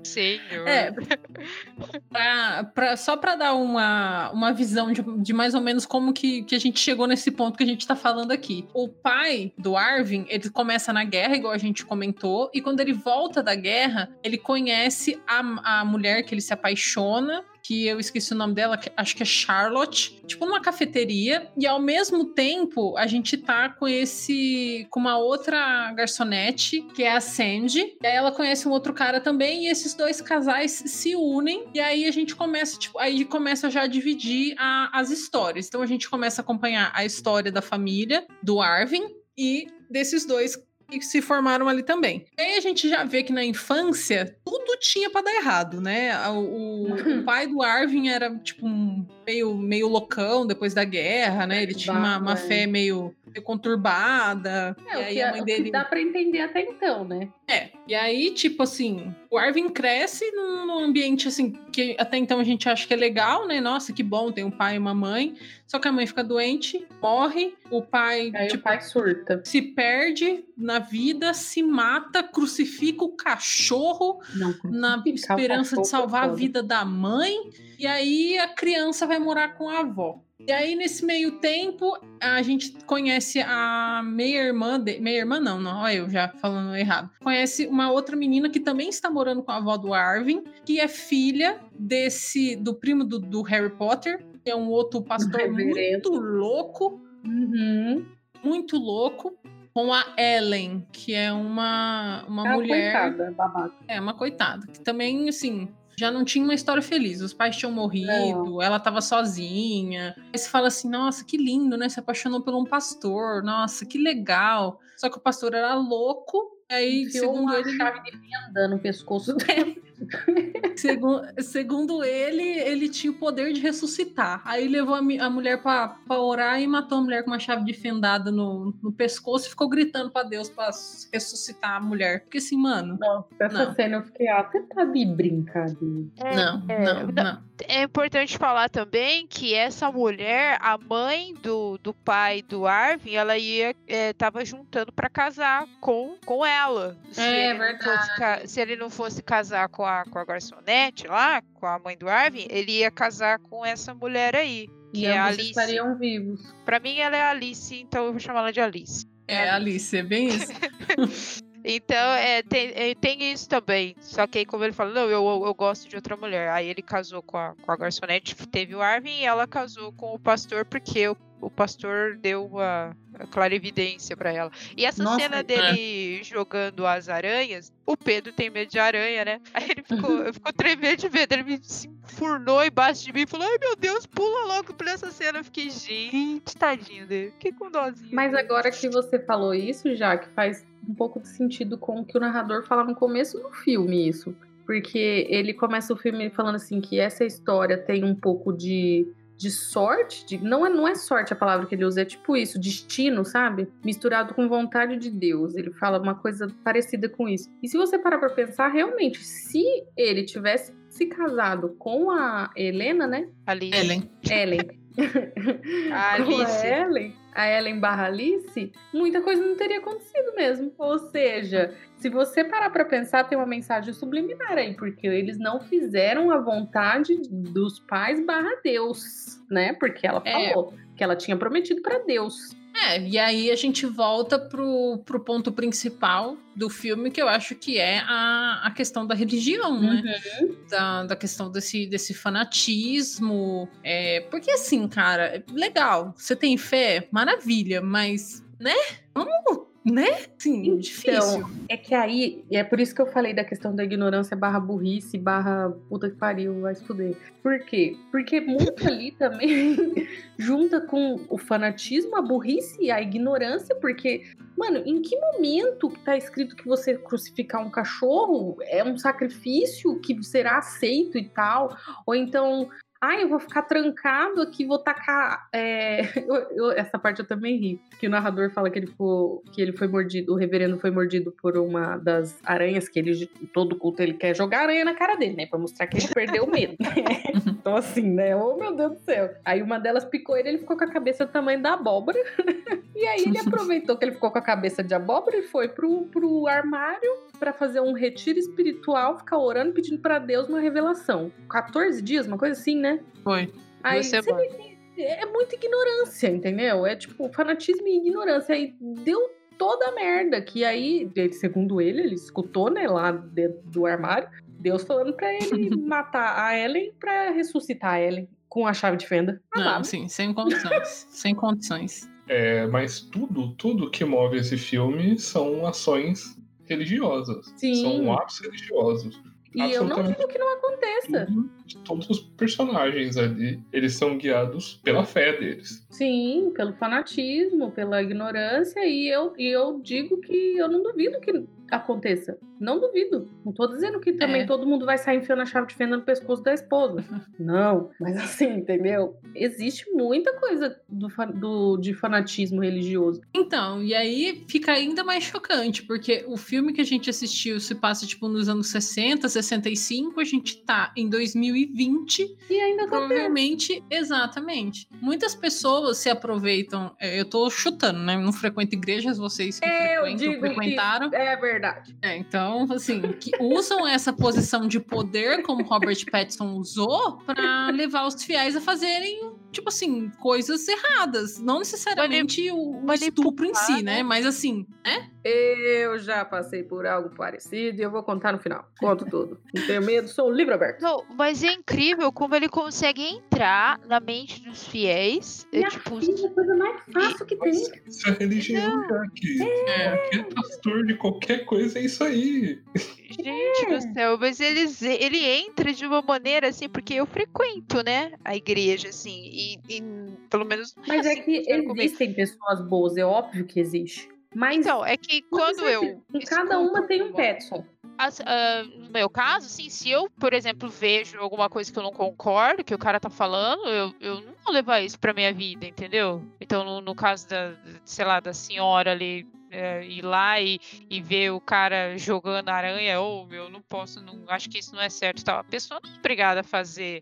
Senhor. É, pra, pra- só para dar uma, uma visão de, de mais ou menos como que, que a gente chegou nesse ponto que a gente tá falando aqui. O pai do Arvin, ele começa na guerra, igual a gente comentou, e quando ele volta da guerra, ele conhece a, a mulher que ele se apaixona, que eu esqueci o nome dela, que- acho que é Charlotte, tipo numa cafeteria, e ao mesmo tempo a gente tá com esse com uma outra garçonete, que é a Sandy, e aí ela conhece um outro cara também, e esses dois casais se unem, e aí a gente começa, tipo, aí começa já a dividir a- as histórias. Então a gente começa a acompanhar a história da família do Arvin e desses dois que se formaram ali também. E aí a gente já vê que na infância tudo tinha pra dar errado, né? O, o- pai do Arvin era tipo um meio, meio loucão depois da guerra, né? Ele tinha uma, uma É. fé meio, meio conturbada. É, e o aí que, a é- mãe dele dá pra entender até então, né? é, e aí, tipo assim, o Arvin cresce num, num ambiente assim, que até então a gente acha que é legal, né? Nossa, que bom, tem um pai e uma mãe. Só que a mãe fica doente, morre, o pai, Aí tipo, o pai surta. se perde na vida, se mata, crucifica o cachorro Não, na esperança de salvar a vida da mãe, e aí a criança vai morar com a avó. E aí, nesse meio tempo, a gente conhece a meia-irmã. De... Meia-irmã, não, não, olha eu já falando errado. Conhece uma outra menina que também está morando com a avó do Arvin, que é filha desse. do primo do, do Harry Potter, que é um outro pastor muito louco Uhum. muito louco com a Ellen, que é uma, uma É uma mulher. coitada, babaca. É, uma coitada. Que também, assim, já não tinha uma história feliz. Os pais tinham morrido, ela tava sozinha. Aí você fala assim, nossa, que lindo, né? Se apaixonou por um pastor, nossa, que legal. Só que o pastor era louco. Aí, Enfiou segundo uma ele, chave de fenda no pescoço dele. Segu- segundo ele, ele tinha o poder de ressuscitar. Aí levou a, a mulher pra, pra orar e matou a mulher com uma chave de fendada no, no pescoço e ficou gritando pra Deus pra ressuscitar a mulher. Porque assim, mano. Nossa, essa Não. cena eu fiquei, ah, você tá de brincadeira. Não, é, não, não. não. É importante falar também que essa mulher, a mãe do, do pai do Arvin, ela ia é, tava juntando pra casar com, com ela. Se É, ele não fosse se ele não fosse casar com a, com a garçonete lá, com a mãe do Arvin, ele ia casar com essa mulher aí. Que E é a Alice. estariam vivos. Pra mim ela é a Alice, então eu vou chamar ela de Alice. É, Alice, é bem isso. Então, é, tem, é, tem isso também. Só que aí, como ele falou, não, eu, eu, gosto de outra mulher. Aí ele casou com a, com a garçonete, teve o Arvin, e ela casou com o pastor, porque o, o pastor deu uma, a clarividência pra ela. E essa Nossa, cena é. dele jogando as aranhas, o Pedro tem medo de aranha, né? Aí ele ficou, ficou tremendo de medo. Ele me se enfurnou embaixo de mim e falou: Ai meu Deus, pula logo por essa cena. Eu fiquei, gente, tadinho dele. Fiquei com dozinho. Mas agora que você falou isso, já que faz um pouco de sentido com o que o narrador fala no começo do filme, isso. Porque ele começa o filme falando assim que essa história tem um pouco de, de sorte, de, não, é, não é sorte a palavra que ele usa, é tipo isso, destino, sabe? Misturado com vontade de Deus. Ele fala uma coisa parecida com isso. E se você parar pra pensar, realmente, se ele tivesse se casado com a Helena, né? Alice. Ellen. Ellen. A com Alice. a Ellen, a Ellen barra Alice, muita coisa não teria acontecido mesmo. Ou seja, se você parar pra pensar, tem uma mensagem subliminar aí, porque eles não fizeram a vontade dos pais barra Deus, né? Porque ela É. falou que ela tinha prometido pra Deus. É, e aí a gente volta pro, pro ponto principal do filme, que eu acho que é a, a questão da religião, né? Da, da questão desse, desse fanatismo. É, porque assim, cara, legal, você tem fé, maravilha, mas, né? Vamos, né? Sim, Então, difícil. É que aí, é por isso que eu falei da questão da ignorância barra burrice, barra puta que pariu, vai se fuder. Por quê? Porque muito ali também junta com o fanatismo, a burrice e a ignorância, porque, mano, em que momento que tá escrito que você crucificar um cachorro é um sacrifício que será aceito e tal? Ou então. Ah, eu vou ficar trancado aqui, vou tacar. é, eu- eu- essa parte eu também ri. Que o narrador fala que ele, ficou, que ele foi mordido, o reverendo foi mordido por uma das aranhas, que ele, todo culto, ele quer jogar aranha na cara dele, né? Pra mostrar que ele perdeu o medo. então, assim, né? Oh, meu Deus do céu. Aí uma delas picou ele, ele ficou com a cabeça do tamanho da abóbora. e aí ele aproveitou que ele ficou com a cabeça de abóbora e foi pro, pro armário pra fazer um retiro espiritual, ficar orando, pedindo pra Deus uma revelação. 14 dias, uma coisa assim, né? Foi. Aí você que é muita ignorância, entendeu? É tipo fanatismo e ignorância. Aí deu toda a merda. Que aí, segundo ele, ele escutou, né, lá dentro do armário, Deus falando pra ele matar a Ellen pra ressuscitar a Ellen com a chave de fenda. Ah, Não, lá. sim, sem condições. sem condições. É, mas tudo, tudo que move esse filme são ações religiosas. Sim. São atos religiosos. E eu não digo que não aconteça. Tudo, todos os personagens ali, eles são guiados pela fé deles. Sim, pelo fanatismo, pela ignorância, e eu, e eu digo que eu não duvido que aconteça. Não duvido. Não tô dizendo que também É. todo mundo vai sair enfiando a chave de fenda no pescoço da esposa. Não, mas assim, entendeu? Existe muita coisa do, do- de fanatismo religioso. Então, e aí fica ainda mais chocante, porque o filme que a gente assistiu se passa, tipo, nos anos 60, 65, a gente tá em 2020, E ainda acontece. provavelmente, exatamente. Muitas pessoas se aproveitam, é, eu tô chutando, né? Não frequento igrejas, vocês que É, eu frequentam, frequentaram. é verdade. É, então, assim, que usam essa posição de poder, como Robert Pattinson usou, pra levar os fiéis a fazerem, tipo assim, coisas erradas. Não necessariamente o, o estupro em si, né? Mas assim, né? Eu já passei por algo parecido e eu vou contar no final. Conto tudo. Não tenho medo, sou um livro aberto. Não, mas é incrível como ele consegue entrar na mente dos fiéis. É, tipo, filha, a coisa mais fácil que tem. Isso é religião, Jack. É. Qualquer pastor de qualquer coisa é isso aí. Gente do céu, mas eles, ele entra de uma maneira assim, porque eu frequento, né, a igreja, assim, e, e pelo menos. Mas é assim, que funciona comigo. existem pessoas boas, é óbvio que existe. Mas Então, é que quando eu. cada uma tem um Petson. as- ah, no meu caso, assim, se eu, por exemplo, vejo alguma coisa que eu não concordo, que o cara tá falando, eu, eu não vou levar isso pra minha vida, entendeu? Então, no, no caso da, sei lá, da senhora ali. é, ir lá e, e ver o cara jogando aranha, ou eu não posso, não acho que isso não é certo tal. A pessoa não é obrigada a fazer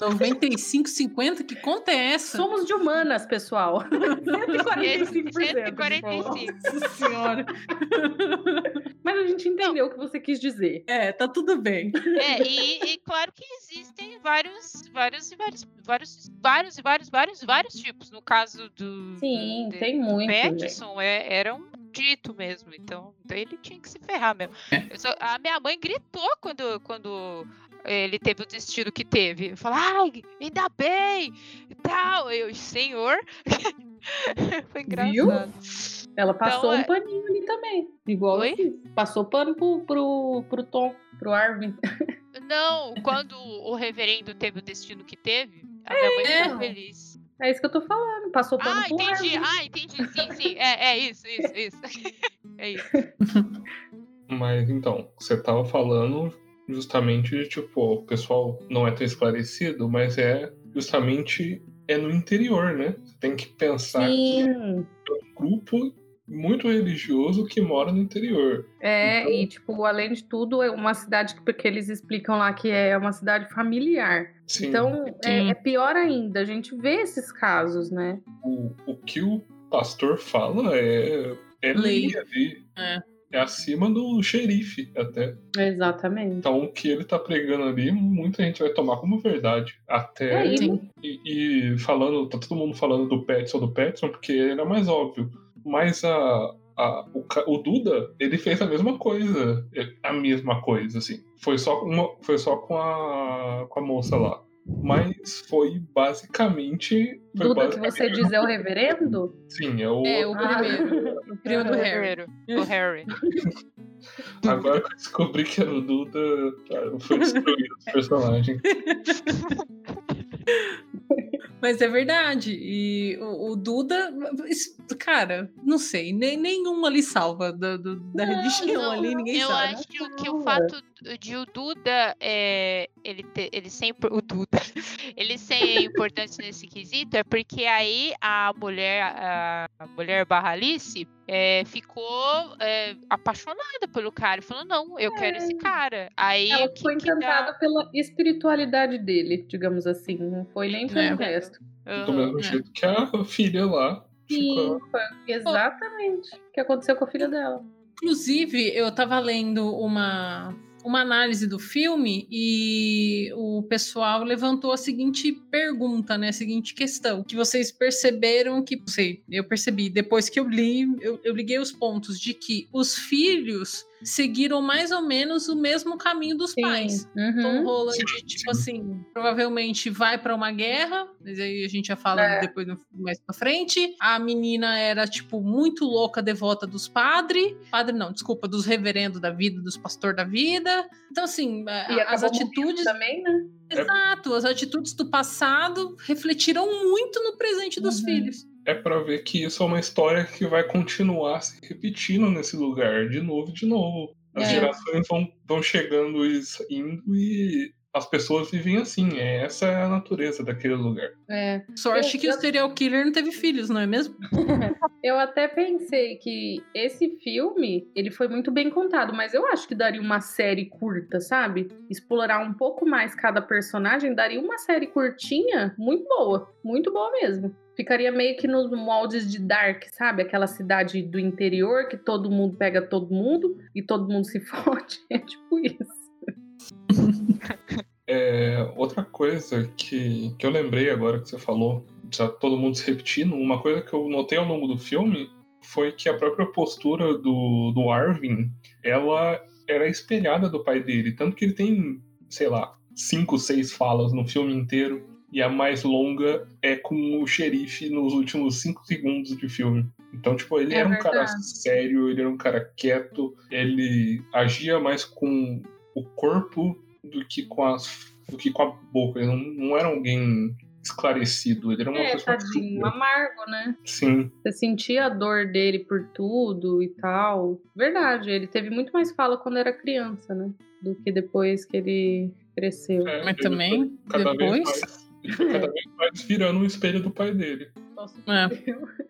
95, 50? Que conta é essa? Somos de humanas, pessoal. 145%. 145. Nossa senhora. Mas a gente entendeu o que você quis dizer. É, tá tudo bem. É, e, e claro que existem vários, vários e vários, vários, vários e vários, vários, vários tipos. No caso do, Sim, do- tem muito, gente. Peterson é, era um dito mesmo, então, então ele tinha que se ferrar mesmo. Eu só- a minha mãe gritou quando, quando ele teve o destino que teve. Falou, ai, ainda bem e tal. Eu, senhor. Foi engraçado. Ela passou Então, é- um paninho ali também. Igual Oi? fiz. Passou pano pro, pro, pro Tom, pro Arvin. Não, quando o reverendo teve o destino que teve, a minha mãe É. ficou feliz. É isso que eu tô falando. Passou pano Ah, pro entendi. Arvin. Ah, entendi. Sim, sim. É, é isso, isso, isso. É isso. Mas então, você tava falando justamente de tipo, o pessoal não é tão esclarecido, mas é justamente é no interior, né? Você tem que pensar que Sim. é um grupo muito religioso que mora no interior. É, Então- e tipo, além de tudo, é uma cidade que porque eles explicam lá que é uma cidade familiar. Sim, Então, é, Sim. é pior ainda. A gente vê esses casos, né? o, o que o pastor fala é, é Lei. lei ali. É. É acima do xerife até. Exatamente. Então o que ele tá pregando ali, muita gente vai tomar como verdade. Até. É, e-. E, falando, tá todo mundo falando do Petson, do Petson, porque ele é mais óbvio. Mas a, a- o, o Duda, ele fez a mesma coisa. é, A mesma coisa, assim. Foi só, uma, foi só com, a, com a moça lá. Mas foi basicamente. Foi Duda, que basicamente- você diz é o reverendo? Sim, é o. É, o Ah. primeiro. O primo do O Harry. O Harry. Agora que eu descobri que era o Duda, tá, foi destruído esse personagem. Mas é verdade. E o, o Duda, cara, não sei, nem, nenhum ali salva da, do- da religião Não, ali, ninguém eu sabe. acho que o fato de o Duda é, ele, ele sempre o Duda ele ser importante nesse quesito é porque aí a mulher a, mulher barra Alice é, ficou é, apaixonada pelo cara e falou não eu quero esse cara aí Ela que foi que dá- encantada pela espiritualidade dele, digamos assim. Não foi nem pelo É. resto. Do Aham. mesmo É. jeito que a filha lá ficou. Sim, foi exatamente o que aconteceu com a filha dela. Inclusive, eu tava lendo uma, uma análise do filme e o pessoal levantou a seguinte pergunta, né? A seguinte questão. Que vocês perceberam que. Não sei, eu percebi. Depois que eu li, eu, eu liguei os pontos de que os filhos seguiram mais ou menos o mesmo caminho dos pais. Uhum. Tom Holland, Sim, tipo assim, provavelmente vai pra uma guerra, mas aí a gente já fala É. depois mais pra frente. A menina era, tipo, muito louca, devota dos padres. Padre não, desculpa, dos reverendos da vida, dos pastor da vida. Então, assim, E as atitudes. também, né? Exato, as atitudes do passado refletiram muito no presente dos Uhum. filhos. É pra ver que isso é uma história que vai continuar se repetindo nesse lugar, de novo e de novo. As É. gerações vão, vão chegando e indo e as pessoas vivem assim. É, essa é a natureza daquele lugar. É. Sorte Eu- que o eu- serial killer não teve filhos, não é mesmo? Eu até pensei que esse filme, ele foi muito bem contado, mas eu acho que daria uma série curta, sabe? Explorar um pouco mais cada personagem, daria uma série curtinha, muito boa, muito boa mesmo. Ficaria meio que nos moldes de Dark, sabe? Aquela cidade do interior que todo mundo pega todo mundo e todo mundo se fode. É tipo isso. É, outra coisa que, que eu lembrei agora que você falou, já todo mundo se repetindo, uma coisa que eu notei ao longo do filme foi que a própria postura do, do Arvin, ela era espelhada do pai dele. Tanto que ele tem, sei lá, cinco, seis falas no filme inteiro. E a mais longa é com o xerife nos últimos cinco segundos de filme. Então, tipo, ele É era um cara verdade. sério, ele era um cara quieto, ele agia mais com o corpo do que com as do que com a boca. Ele não, não era alguém esclarecido, ele era uma É, pessoa tadinho, fria. amargo, né? Sim, Você sentia a dor dele por tudo e tal. Verdade, ele teve muito mais fala quando era criança, né? Do que depois que ele cresceu. é, Mas também, depois. Mais- ele foi cada vez mais virando o espelho do pai dele. Nossa, É.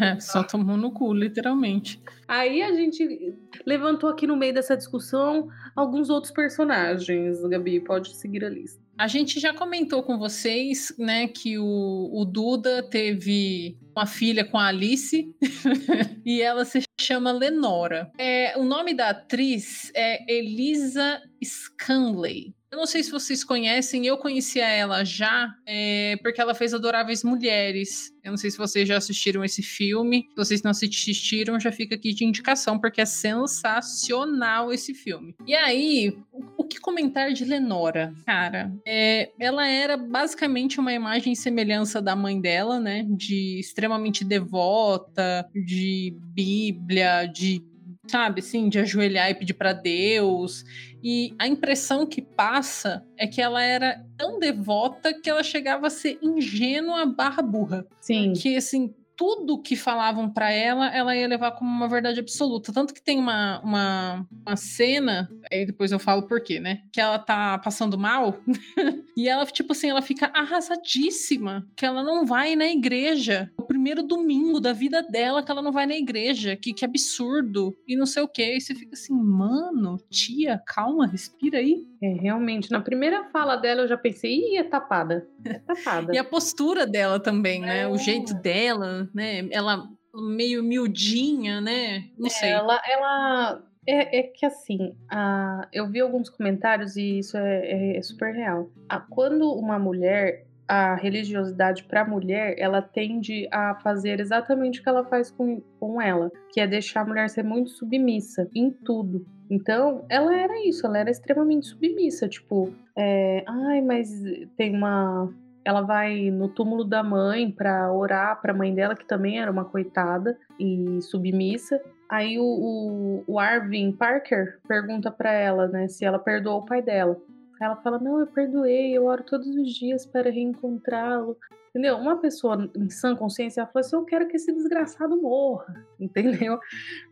É, só tomou no cu, literalmente. Aí a gente levantou aqui no meio dessa discussão alguns outros personagens. Gabi, pode seguir a lista. A gente já comentou com vocês, né, que o, o Duda teve uma filha com a Alice e ela se chama Lenora. É, o nome da atriz é Elisa Scanley. Eu não sei se vocês conhecem, eu conhecia ela já, é, porque ela fez Adoráveis Mulheres. Eu não sei se vocês já assistiram esse filme. Se vocês não assistiram, já fica aqui de indicação, porque é sensacional esse filme. E aí, o, que comentar de Lenora? Cara, é, ela era basicamente uma imagem e semelhança da mãe dela, né? De extremamente devota, de Bíblia, de sabe, assim, de ajoelhar e pedir para Deus. E a impressão que passa é que ela era tão devota que ela chegava a ser ingênua barra burra. Sim. Que, assim, tudo que falavam para ela, ela ia levar como uma verdade absoluta. Tanto que tem uma, uma, uma cena, aí depois eu falo por quê, né? Que ela tá passando mal e ela, tipo assim, ela fica arrasadíssima que ela não vai na igreja. O primeiro domingo da vida dela que ela não vai na igreja. Que, que absurdo. E não sei o quê. E você fica assim, mano, tia, calma, respira aí. É, realmente. Na primeira fala dela eu já pensei, ih, é tapada. É tapada. E a postura dela também, né? É. O jeito dela, né? Ela meio miudinha, né? Não sei. Ela, ela é, é que assim, a, eu vi alguns comentários e isso é, é- é super real. A, quando uma mulher, a religiosidade para a mulher, ela tende a fazer exatamente o que ela faz com, com ela, que é deixar a mulher ser muito submissa em tudo. Então, ela era isso, ela era extremamente submissa, tipo, é, ai, mas tem uma ela vai no túmulo da mãe pra orar pra mãe dela, que também era uma coitada e submissa. Aí o, o, o Arvin Parker pergunta pra ela, né, se ela perdoou o pai dela. Ela fala: Não, eu perdoei, eu oro todos os dias para reencontrá-lo. Entendeu? Uma pessoa em sã consciência fala assim: Eu quero que esse desgraçado morra. Entendeu?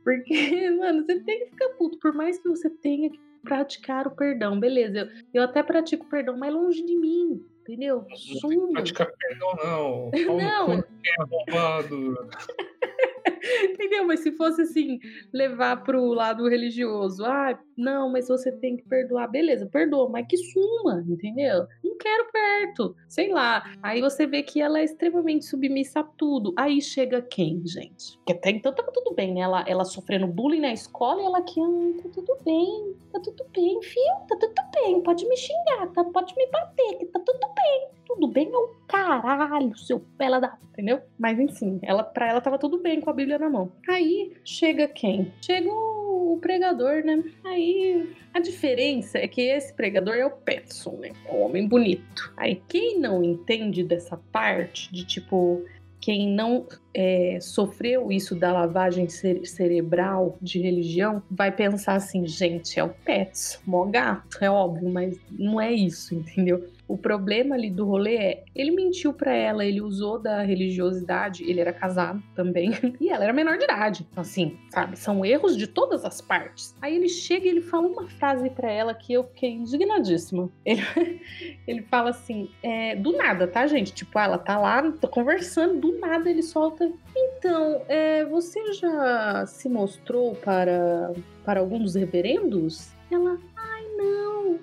Porque, mano, você tem que ficar puto, por mais que você tenha que praticar o perdão. Beleza, eu, eu até pratico o perdão, mas longe de mim. Entendeu? Não tem que praticar perdão, não. Não. é arrombado. Entendeu? Mas se fosse assim, levar pro lado religioso, ah, não, mas você tem que perdoar, beleza, perdoa, mas que suma, entendeu? Não quero perto, sei lá. Aí você vê que ela é extremamente submissa a tudo. Aí chega quem, gente? Porque até então tava tudo bem, né? Ela, ela sofrendo bullying na escola e ela aqui, ah, tá tudo bem, tá tudo bem, filho, tá tudo bem, pode me xingar, tá? pode me bater, que tá tudo bem. Tudo bem é o caralho, seu pela da. Entendeu? Mas enfim, ela, pra ela tava tudo bem com a Bíblia na mão. Aí chega quem? Chega o, pregador, né? Aí a diferença é que esse pregador é o Petson, né? Homem bonito. Aí quem não entende dessa parte de tipo. Quem não é, sofreu isso da lavagem cere- cerebral de religião vai pensar assim, gente, é o Petson, mó gato, é óbvio, mas não é isso, entendeu? O problema ali do rolê é, ele mentiu pra ela, ele usou da religiosidade, ele era casado também, e ela era menor de idade. Então, assim, sabe, são erros de todas as partes. Aí ele chega e ele fala uma frase pra ela que eu fiquei indignadíssima. Ele, ele fala assim, é, do nada, tá, gente? Tipo, ela tá lá, tô conversando, do nada ele solta. Então, é, você já se mostrou para, para algum dos reverendos? Ela,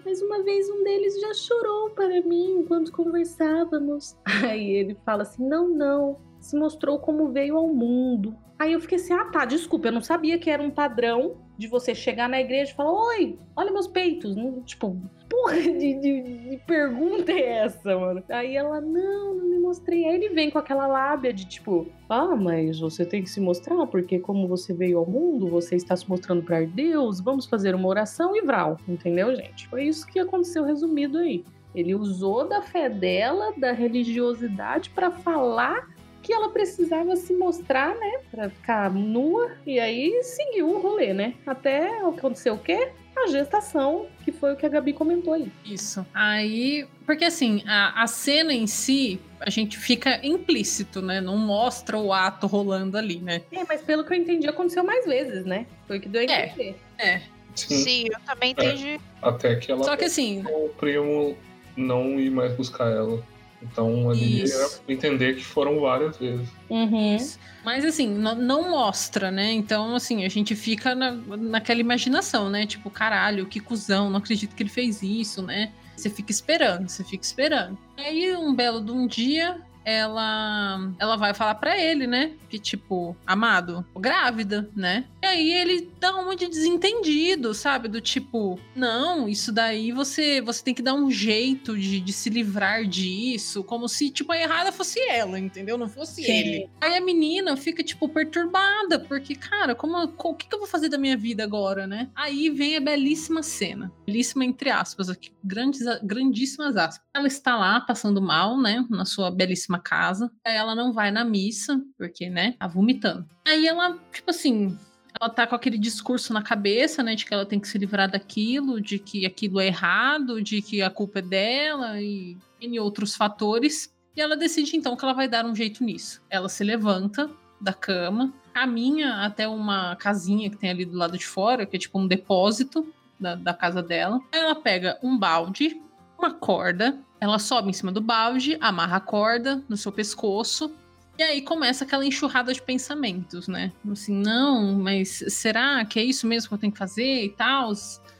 mas uma vez um deles já chorou para mim enquanto conversávamos. Aí ele fala assim: não, não, se mostrou como veio ao mundo. Aí eu fiquei assim: ah tá, desculpa, eu não sabia que era um padrão de você chegar na igreja e falar: oi, olha meus peitos. Tipo, porra de, de- de pergunta é essa, mano? Aí ela: não, não me mostrei. Aí ele vem com aquela lábia de tipo: ah, mas você tem que se mostrar, porque como você veio ao mundo, você está se mostrando para Deus, vamos fazer uma oração e vral, entendeu, gente? Foi isso que aconteceu resumido aí. Ele usou da fé dela, da religiosidade, para falar que ela precisava se mostrar, né? Pra ficar nua. E aí seguiu o rolê, né? Até acontecer o quê? A gestação, que foi o que a Gabi comentou aí. Isso. Aí, porque assim, a, a cena em si, a gente fica implícito, né? Não mostra o ato rolando ali, né? É, mas pelo que eu entendi, aconteceu mais vezes, né? Foi o que deu a É. entender. É. Sim. Sim, eu também entendi. Até que ela Só que assim, o primo não ir mais buscar ela. Então ali Isso. era entender que foram várias vezes. Uhum. Mas assim, não, não mostra, né? Então, assim, a gente fica na, naquela imaginação, né? Tipo, caralho, que cuzão, não acredito que ele fez isso, né? Você fica esperando, você fica esperando. Aí, um belo de um dia, ela ela vai falar pra ele, né? Que tipo, amado, tô grávida, né? E aí ele dá uma de desentendido, sabe? Do tipo, não, isso daí você você tem que dar um jeito de, de se livrar disso, como se tipo a errada fosse ela, entendeu? Não fosse Sim. ele. Aí a menina fica tipo perturbada, porque cara, como co- o que, que eu vou fazer da minha vida agora, né? Aí vem a belíssima cena, belíssima entre aspas, aqui, grandes, grandíssimas aspas. Ela está lá passando mal, né, na sua belíssima casa. Aí ela não vai na missa, porque, né, tá vomitando. Aí ela, tipo assim, ela tá com aquele discurso na cabeça, né, de que ela tem que se livrar daquilo, de que aquilo é errado, de que a culpa é dela e em outros fatores. E ela decide então que ela vai dar um jeito nisso. Ela se levanta da cama, caminha até uma casinha que tem ali do lado de fora, que é tipo um depósito da, da casa dela. Ela pega um balde, uma corda, ela sobe em cima do balde, amarra a corda no seu pescoço. E aí começa aquela enxurrada de pensamentos, né? Assim, não, mas será que é isso mesmo que eu tenho que fazer e tal?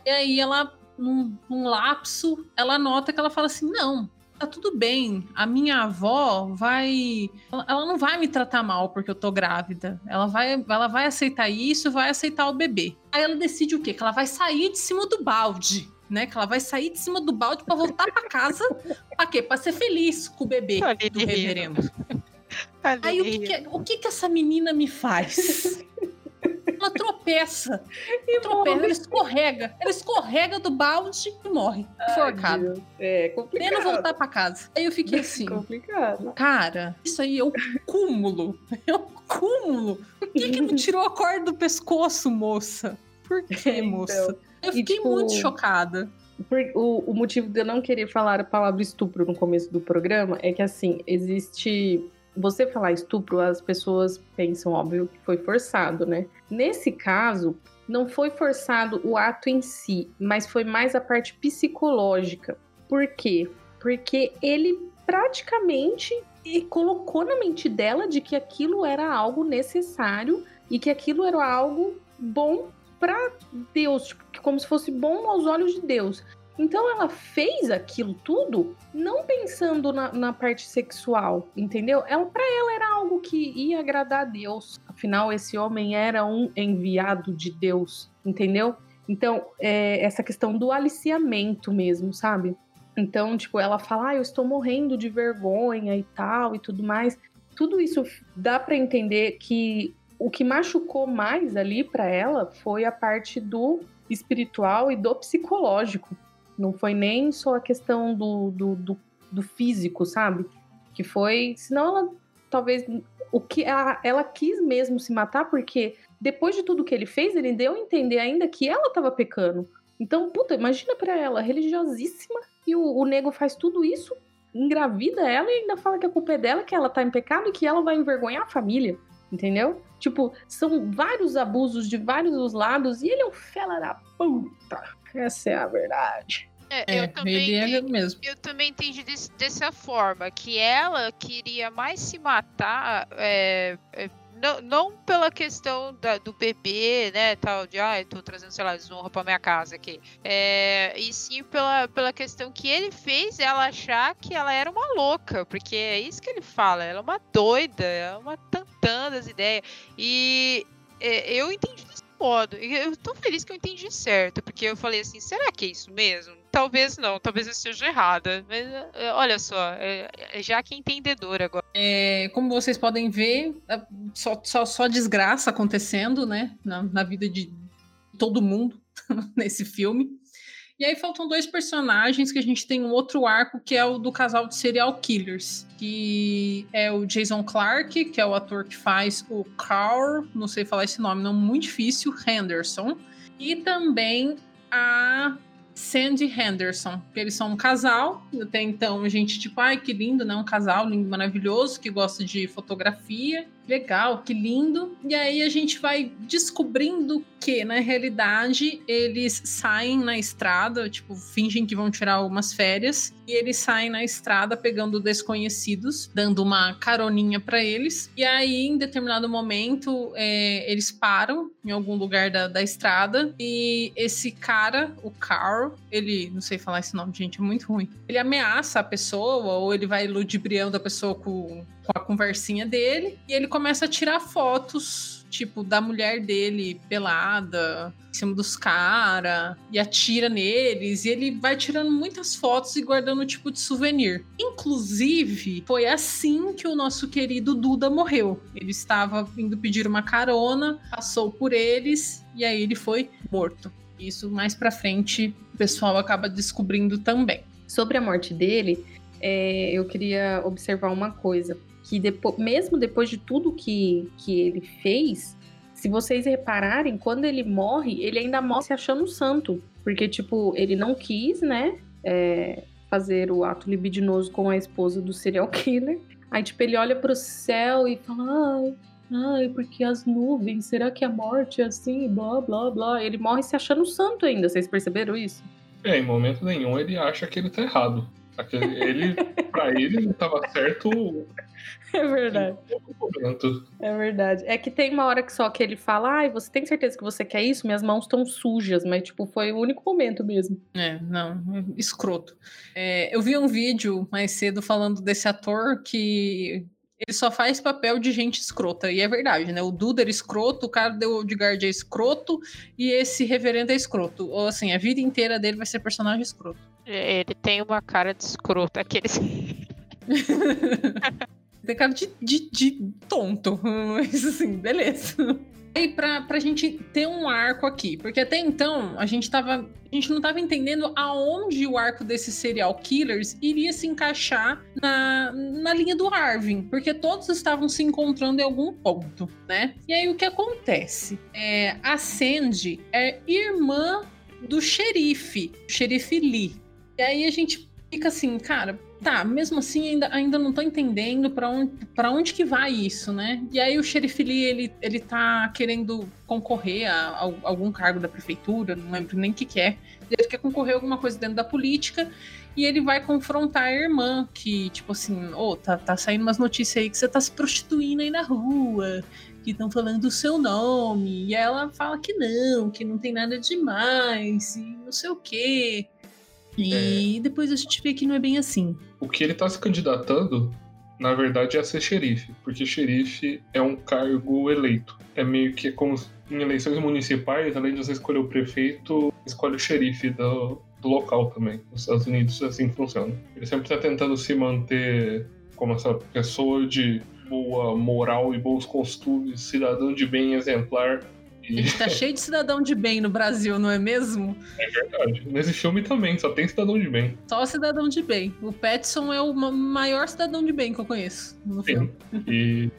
E aí ela, num, num lapso, ela nota que ela fala assim: não, tá tudo bem. A minha avó vai. Ela não vai me tratar mal porque eu tô grávida. Ela vai, ela vai aceitar isso, vai aceitar o bebê. Aí ela decide o quê? Que ela vai sair de cima do balde. Né, que ela vai sair de cima do balde pra voltar pra casa. pra quê? Pra ser feliz com o bebê Olha do reverendo. Aí o que, que, o que que essa menina me faz? Ela tropeça. E tropeça, morre. ela escorrega. Ela escorrega do balde e morre. Enforcada. É complicado. não voltar pra casa. Aí eu fiquei assim. complicado. Cara, isso aí é o cúmulo. É o cúmulo. Por que, que não tirou a corda do pescoço, moça? Por que, Então, Eu e, fiquei tipo, muito chocada. Por- o, o motivo de eu não querer falar a palavra estupro no começo do programa é que, assim, existe. Você falar estupro, as pessoas pensam, óbvio, que foi forçado, né? Nesse caso, não foi forçado o ato em si, mas foi mais a parte psicológica. Por quê? Porque ele praticamente e colocou na mente dela de que aquilo era algo necessário e que aquilo era algo bom para Deus, tipo, como se fosse bom aos olhos de Deus. Então ela fez aquilo tudo não pensando na, na parte sexual, entendeu? Ela para ela era algo que ia agradar a Deus. Afinal, esse homem era um enviado de Deus, entendeu? Então, é essa questão do aliciamento mesmo, sabe? Então, tipo, ela fala, ah, eu estou morrendo de vergonha e tal e tudo mais. Tudo isso dá para entender que o que machucou mais ali para ela foi a parte do espiritual e do psicológico. Não foi nem só a questão do, do, do, do físico, sabe? Que foi. Senão ela talvez. O que ela, ela quis mesmo se matar, porque depois de tudo que ele fez, ele deu a entender ainda que ela tava pecando. Então, puta, imagina pra ela, religiosíssima, e o, o nego faz tudo isso, engravida ela e ainda fala que a culpa é dela, que ela tá em pecado e que ela vai envergonhar a família. Entendeu? Tipo, são vários abusos de vários os lados e ele é um fela da puta. Essa é a verdade. É, É, eu também ele é entendi- mesmo. Eu também entendi des- dessa forma, que ela queria mais se matar, é, é, não, não pela questão da- do bebê, né, tal, de, ah, eu tô trazendo, sei lá, desonra pra minha casa aqui, é, e sim pela, pela questão que ele fez ela achar que ela era uma louca, porque é isso que ele fala, ela é uma doida, é uma tantã das ideias, e é, eu entendi modo, eu tô feliz que eu entendi certo, porque eu falei assim, será que é isso mesmo? Talvez não, talvez eu esteja errada. Mas é, olha só, é, é já que é entendedora agora. É, como vocês podem ver, é só, só, só desgraça acontecendo, né? Na, na vida de todo mundo nesse filme. E aí faltam dois personagens que a gente tem um outro arco que é o do casal de serial killers, que é o Jason Clarke, que é o ator que faz o Carl, não sei falar esse nome, não muito difícil, Henderson, e também a Sandy Henderson, que eles são um casal. Até então, a gente, tipo, ai, que lindo, né? Um casal lindo, maravilhoso, que gosta de fotografia. Legal, que lindo. E aí a gente vai descobrindo que, na realidade, eles saem na estrada, tipo, fingem que vão tirar algumas férias, e eles saem na estrada pegando desconhecidos, dando uma caroninha para eles. E aí, em determinado momento, é, eles param em algum lugar da, da estrada, e esse cara, o Carl, ele, não sei falar esse nome, gente, é muito ruim. Ele ameaça a pessoa, ou ele vai ludibriando a pessoa com com a conversinha dele e ele começa a tirar fotos, tipo, da mulher dele pelada, em cima dos caras, e atira neles, e ele vai tirando muitas fotos e guardando tipo de souvenir. Inclusive, foi assim que o nosso querido Duda morreu. Ele estava indo pedir uma carona, passou por eles e aí ele foi morto. Isso mais pra frente o pessoal acaba descobrindo também. Sobre a morte dele, é, eu queria observar uma coisa que depois, mesmo depois de tudo que, que ele fez, se vocês repararem, quando ele morre, ele ainda morre se achando santo. Porque, tipo, ele não quis, né? É, fazer o ato libidinoso com a esposa do serial killer. Aí, tipo, ele olha pro céu e fala: ai, ai, porque as nuvens, será que a morte é assim? Blá, blá, blá. Ele morre se achando santo ainda, vocês perceberam isso? É, em momento nenhum ele acha que ele tá errado. Ele, pra ele, não tava certo É verdade. É verdade. É que tem uma hora que só que ele fala, ai, você tem certeza que você quer isso? Minhas mãos estão sujas, mas tipo, foi o único momento mesmo. É, não, escroto. É, eu vi um vídeo mais cedo falando desse ator que ele só faz papel de gente escrota. E é verdade, né? O Duda era escroto, o cara do Odegaard é escroto e esse reverendo é escroto. Ou assim, a vida inteira dele vai ser personagem escroto. Ele tem uma cara de escroto. Aqueles. Tem cara de, de, de tonto, mas assim, beleza. E pra, pra gente ter um arco aqui, porque até então a gente tava. A gente não tava entendendo aonde o arco desses serial killers iria se encaixar na, na linha do Arvin, porque todos estavam se encontrando em algum ponto, né? E aí o que acontece? É, a Sandy é irmã do xerife, xerife Lee. E aí a gente fica assim, cara, tá, mesmo assim ainda, ainda não tô entendendo pra onde, pra onde que vai isso, né? E aí o xerife Lee, ele, ele tá querendo concorrer a, a algum cargo da prefeitura, não lembro nem o que que é. Ele quer concorrer a alguma coisa dentro da política e ele vai confrontar a irmã, que, tipo assim, ô, tá, tá saindo umas notícias aí que você tá se prostituindo aí na rua, que estão falando o seu nome, e ela fala que não, que não tem nada demais, e não sei o quê. E depois a gente vê que não é bem assim. O que ele tá se candidatando, na verdade, é a ser xerife, porque xerife é um cargo eleito. É meio que como em eleições municipais, além de você escolher o prefeito, escolhe o xerife do, do local também. Nos Estados Unidos assim funciona. Ele sempre tá tentando se manter como essa pessoa de boa moral e bons costumes, cidadão de bem exemplar. A gente tá cheio de cidadão de bem no Brasil, não é mesmo? é verdade. Nesse filme também, só tem cidadão de bem. Só cidadão de bem. O Petson é o ma- maior cidadão de bem que eu conheço no filme. Sim. E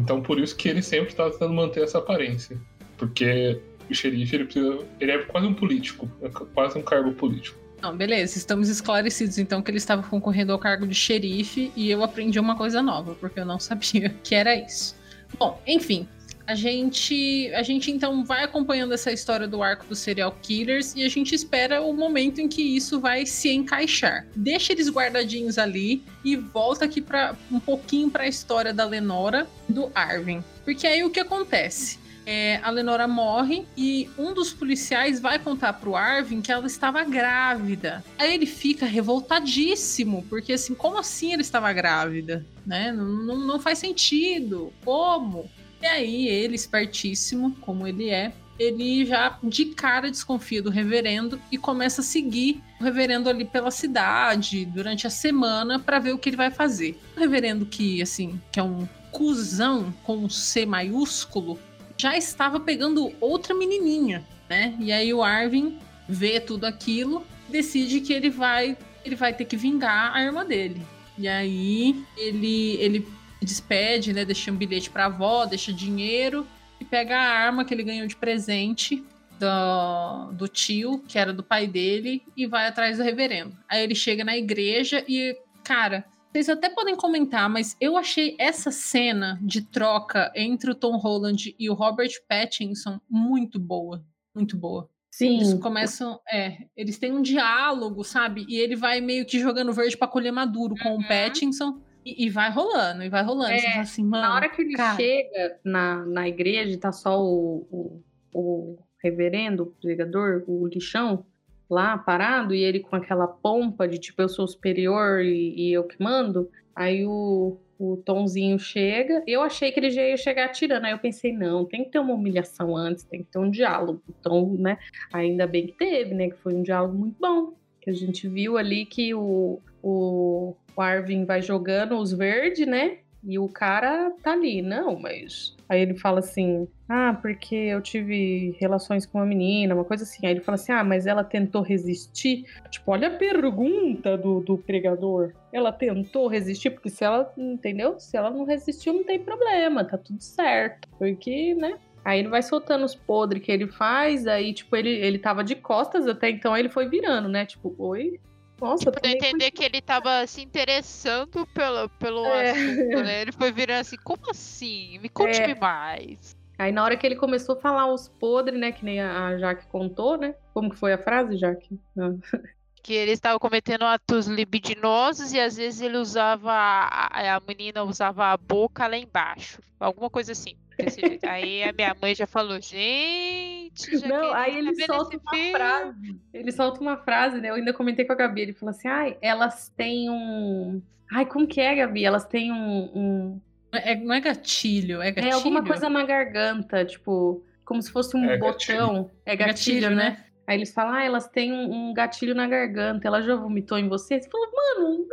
então por isso que ele sempre tá tentando manter essa aparência. Porque o xerife, ele, precisa, ele é quase um político, é quase um cargo político. Não, beleza, estamos esclarecidos então que ele estava concorrendo ao cargo de xerife e eu aprendi uma coisa nova, porque eu não sabia que era isso. Bom, enfim, a gente, a gente então vai acompanhando essa história do arco dos serial killers e a gente espera o momento em que isso vai se encaixar. Deixa eles guardadinhos ali e volta aqui para um pouquinho para a história da Lenora e do Arvin. Porque aí o que acontece? É, a Lenora morre e um dos policiais vai contar pro Arvin que ela estava grávida. Aí ele fica revoltadíssimo, porque assim, como assim ela estava grávida? Né? Não, não, não faz sentido. Como? E aí ele, espertíssimo, como ele é, ele já de cara desconfia do reverendo e começa a seguir o reverendo ali pela cidade durante a semana para ver o que ele vai fazer. O reverendo que, assim, que é um cuzão com um C maiúsculo, já estava pegando outra menininha, né? E aí o Arvin vê tudo aquilo, decide que ele vai, ele vai ter que vingar a irmã dele. E aí ele, ele despede, né? Deixa um bilhete pra avó, deixa dinheiro e pega a arma que ele ganhou de presente do, do tio, que era do pai dele, e vai atrás do reverendo. Aí ele chega na igreja e, cara, vocês até podem comentar, mas eu achei essa cena de troca entre o Tom Holland e o Robert Pattinson muito boa. Muito boa. Sim. Eles começam, é, eles têm um diálogo, sabe? E ele vai meio que jogando verde para colher maduro com o Uhum. Pattinson e, e vai rolando, e vai rolando. É, assim. Na hora que ele cara, chega na, na igreja tá só o, o, o reverendo, o pregador, o lixão, lá parado, e ele com aquela pompa de tipo, eu sou superior e, e eu que mando, aí o, o Tomzinho chega. Eu achei que ele já ia chegar atirando, aí eu pensei, não, tem que ter uma humilhação antes, tem que ter um diálogo. Então, né, ainda bem que teve, né, que foi um diálogo muito bom. Que a gente viu ali que o, o, o Arvin vai jogando os verdes, né? E o cara tá ali, não, mas. Aí ele fala assim: Ah, porque eu tive relações com uma menina, uma coisa assim. Aí ele fala assim: Ah, mas ela tentou resistir. Tipo, olha a pergunta do, do pregador. Ela tentou resistir, porque se ela, entendeu? Se ela não resistiu, não tem problema, tá tudo certo. Porque, né? Aí ele vai soltando os podres que ele faz, aí, tipo, ele, ele tava de costas até então, aí ele foi virando, né? Tipo, oi? Nossa, Pra meio entender que ele tava se interessando pelo, pelo É. assunto, né? Ele foi virando assim, como assim? Me conte-me mais. Aí na hora que ele começou a falar os podres, né? Que nem a Jaque contou, né? Como que foi a frase, Jaque? Que ele estava cometendo atos libidinosos e às vezes ele usava. A, a menina usava a boca lá embaixo. Alguma coisa assim. Desse jeito. Aí a minha mãe já falou, gente. Não, aí ele solta uma filme?" frase. Ele solta uma frase, né? Eu ainda comentei com a Gabi. Ele falou assim: ai, elas têm um. Ai, como que é, Gabi? Elas têm um. um- é- não é gatilho, é gatilho. É alguma coisa na garganta, tipo, como se fosse um É botão. É gatilho, Gatilho, né? né? Aí eles falam, ah, elas têm um, um gatilho na garganta. Ela já vomitou em você? Você falou, mano,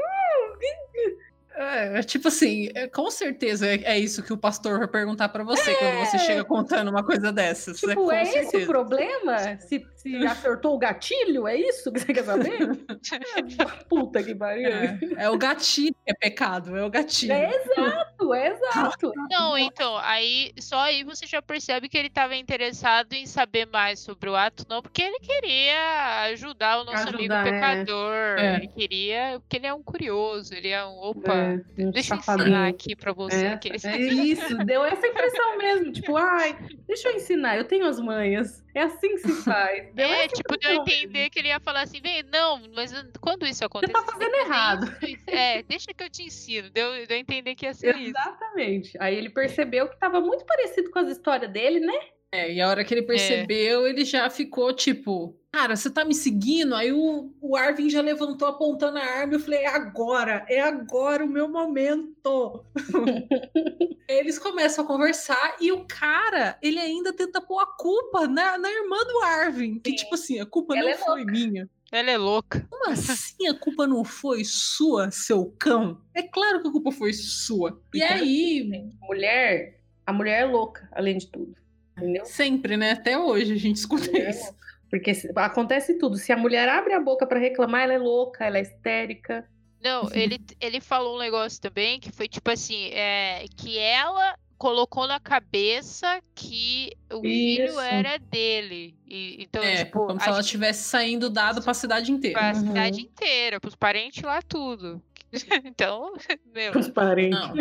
É, é tipo assim, é- com certeza é, é isso que o pastor vai perguntar pra você quando você chega contando uma coisa dessas. é, Tipo, é esse o problema? Se, se acertou o gatilho? É isso que você quer saber? Puta que pariu. É, é o gatilho que é pecado, é o gatilho. É exato, é exato. Não, então, aí só aí você já percebe que ele estava interessado em saber mais sobre o ato, não porque ele queria ajudar o nosso Ajudar, amigo é. pecador. É. Ele queria, porque ele é um curioso, ele é um. Opa, É, um deixa eu ensinar aqui pra você. É, que ele- é isso, deu essa impressão mesmo. Tipo, ai, deixa eu ensinar, eu tenho as manhas. É assim que se faz. Deu É, essa tipo, deu a entender que ele ia falar assim, vem, não, mas quando isso acontecer. tá fazendo errado. isso- É, deixa que eu te ensino. Deu, deu a entender que ia ser isso. Exatamente. Aí ele percebeu que tava muito parecido com as histórias dele, né? É, e a hora que ele percebeu, ele já ficou tipo, cara, você tá me seguindo? Aí o, o Arvin já levantou apontando a arma. Eu falei, é agora, é agora o meu momento. Eles começam a conversar e o cara, ele ainda tenta pôr a culpa na, na irmã do Arvin. Que, Sim. tipo assim, a culpa Ela não é foi minha. Ela é louca. Como assim a culpa não foi sua, seu cão? É claro que a culpa foi sua. E Então, aí, Mulher, a mulher é louca, além de tudo. Entendeu? sempre, né? Até hoje a gente escuta Mulher é isso. Porque se- acontece tudo. Se a mulher abre a boca pra reclamar, ela é louca, ela é histérica. Não, ele, ele falou um negócio também que foi tipo assim, é, que ela colocou na cabeça que o filho Isso. era dele. E, então, É, tipo, como a se ela gente- tivesse saindo dado pra cidade inteira. pra Uhum. cidade inteira, pros parentes lá, tudo. então, meu, Os parentes. Não,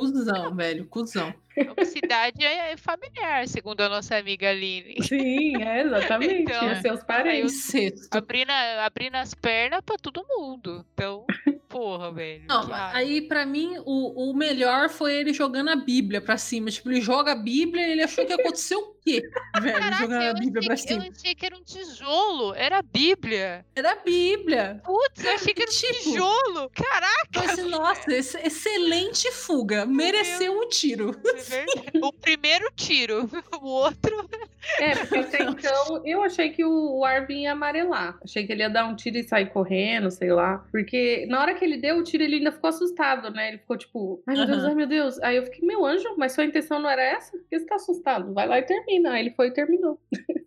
cuzão, velho, cuzão. é cidade é familiar, segundo a nossa amiga Aline. Sim, é, exatamente. Então, é seus parentes. Abrindo, abrindo as pernas pra todo mundo. Então, porra, velho. Não, aí pra mim o, o melhor foi ele jogando a Bíblia pra cima. Tipo, ele joga a Bíblia e ele achou que aconteceu o quê, velho, Caraca, jogando a eu Bíblia pra achei, que- eu cima. achei que era um tijolo, era a Bíblia. Era a Bíblia. Putz, eu achei que era um Tipo, tijolo. Caraca, assim, nossa, ex- excelente fuga. Mereceu um tiro. é o primeiro tiro, o outro. É, porque até então eu achei que o Arvin ia amarelar. Achei que ele ia dar um tiro e sair correndo, sei lá. Porque na hora que ele deu o tiro, ele ainda ficou assustado, né? Ele ficou tipo, ai meu Deus, Aham. ai meu Deus. Aí eu fiquei, meu anjo, mas sua intenção não era essa? Por que você tá assustado? Vai lá e termina. Aí ele foi e terminou.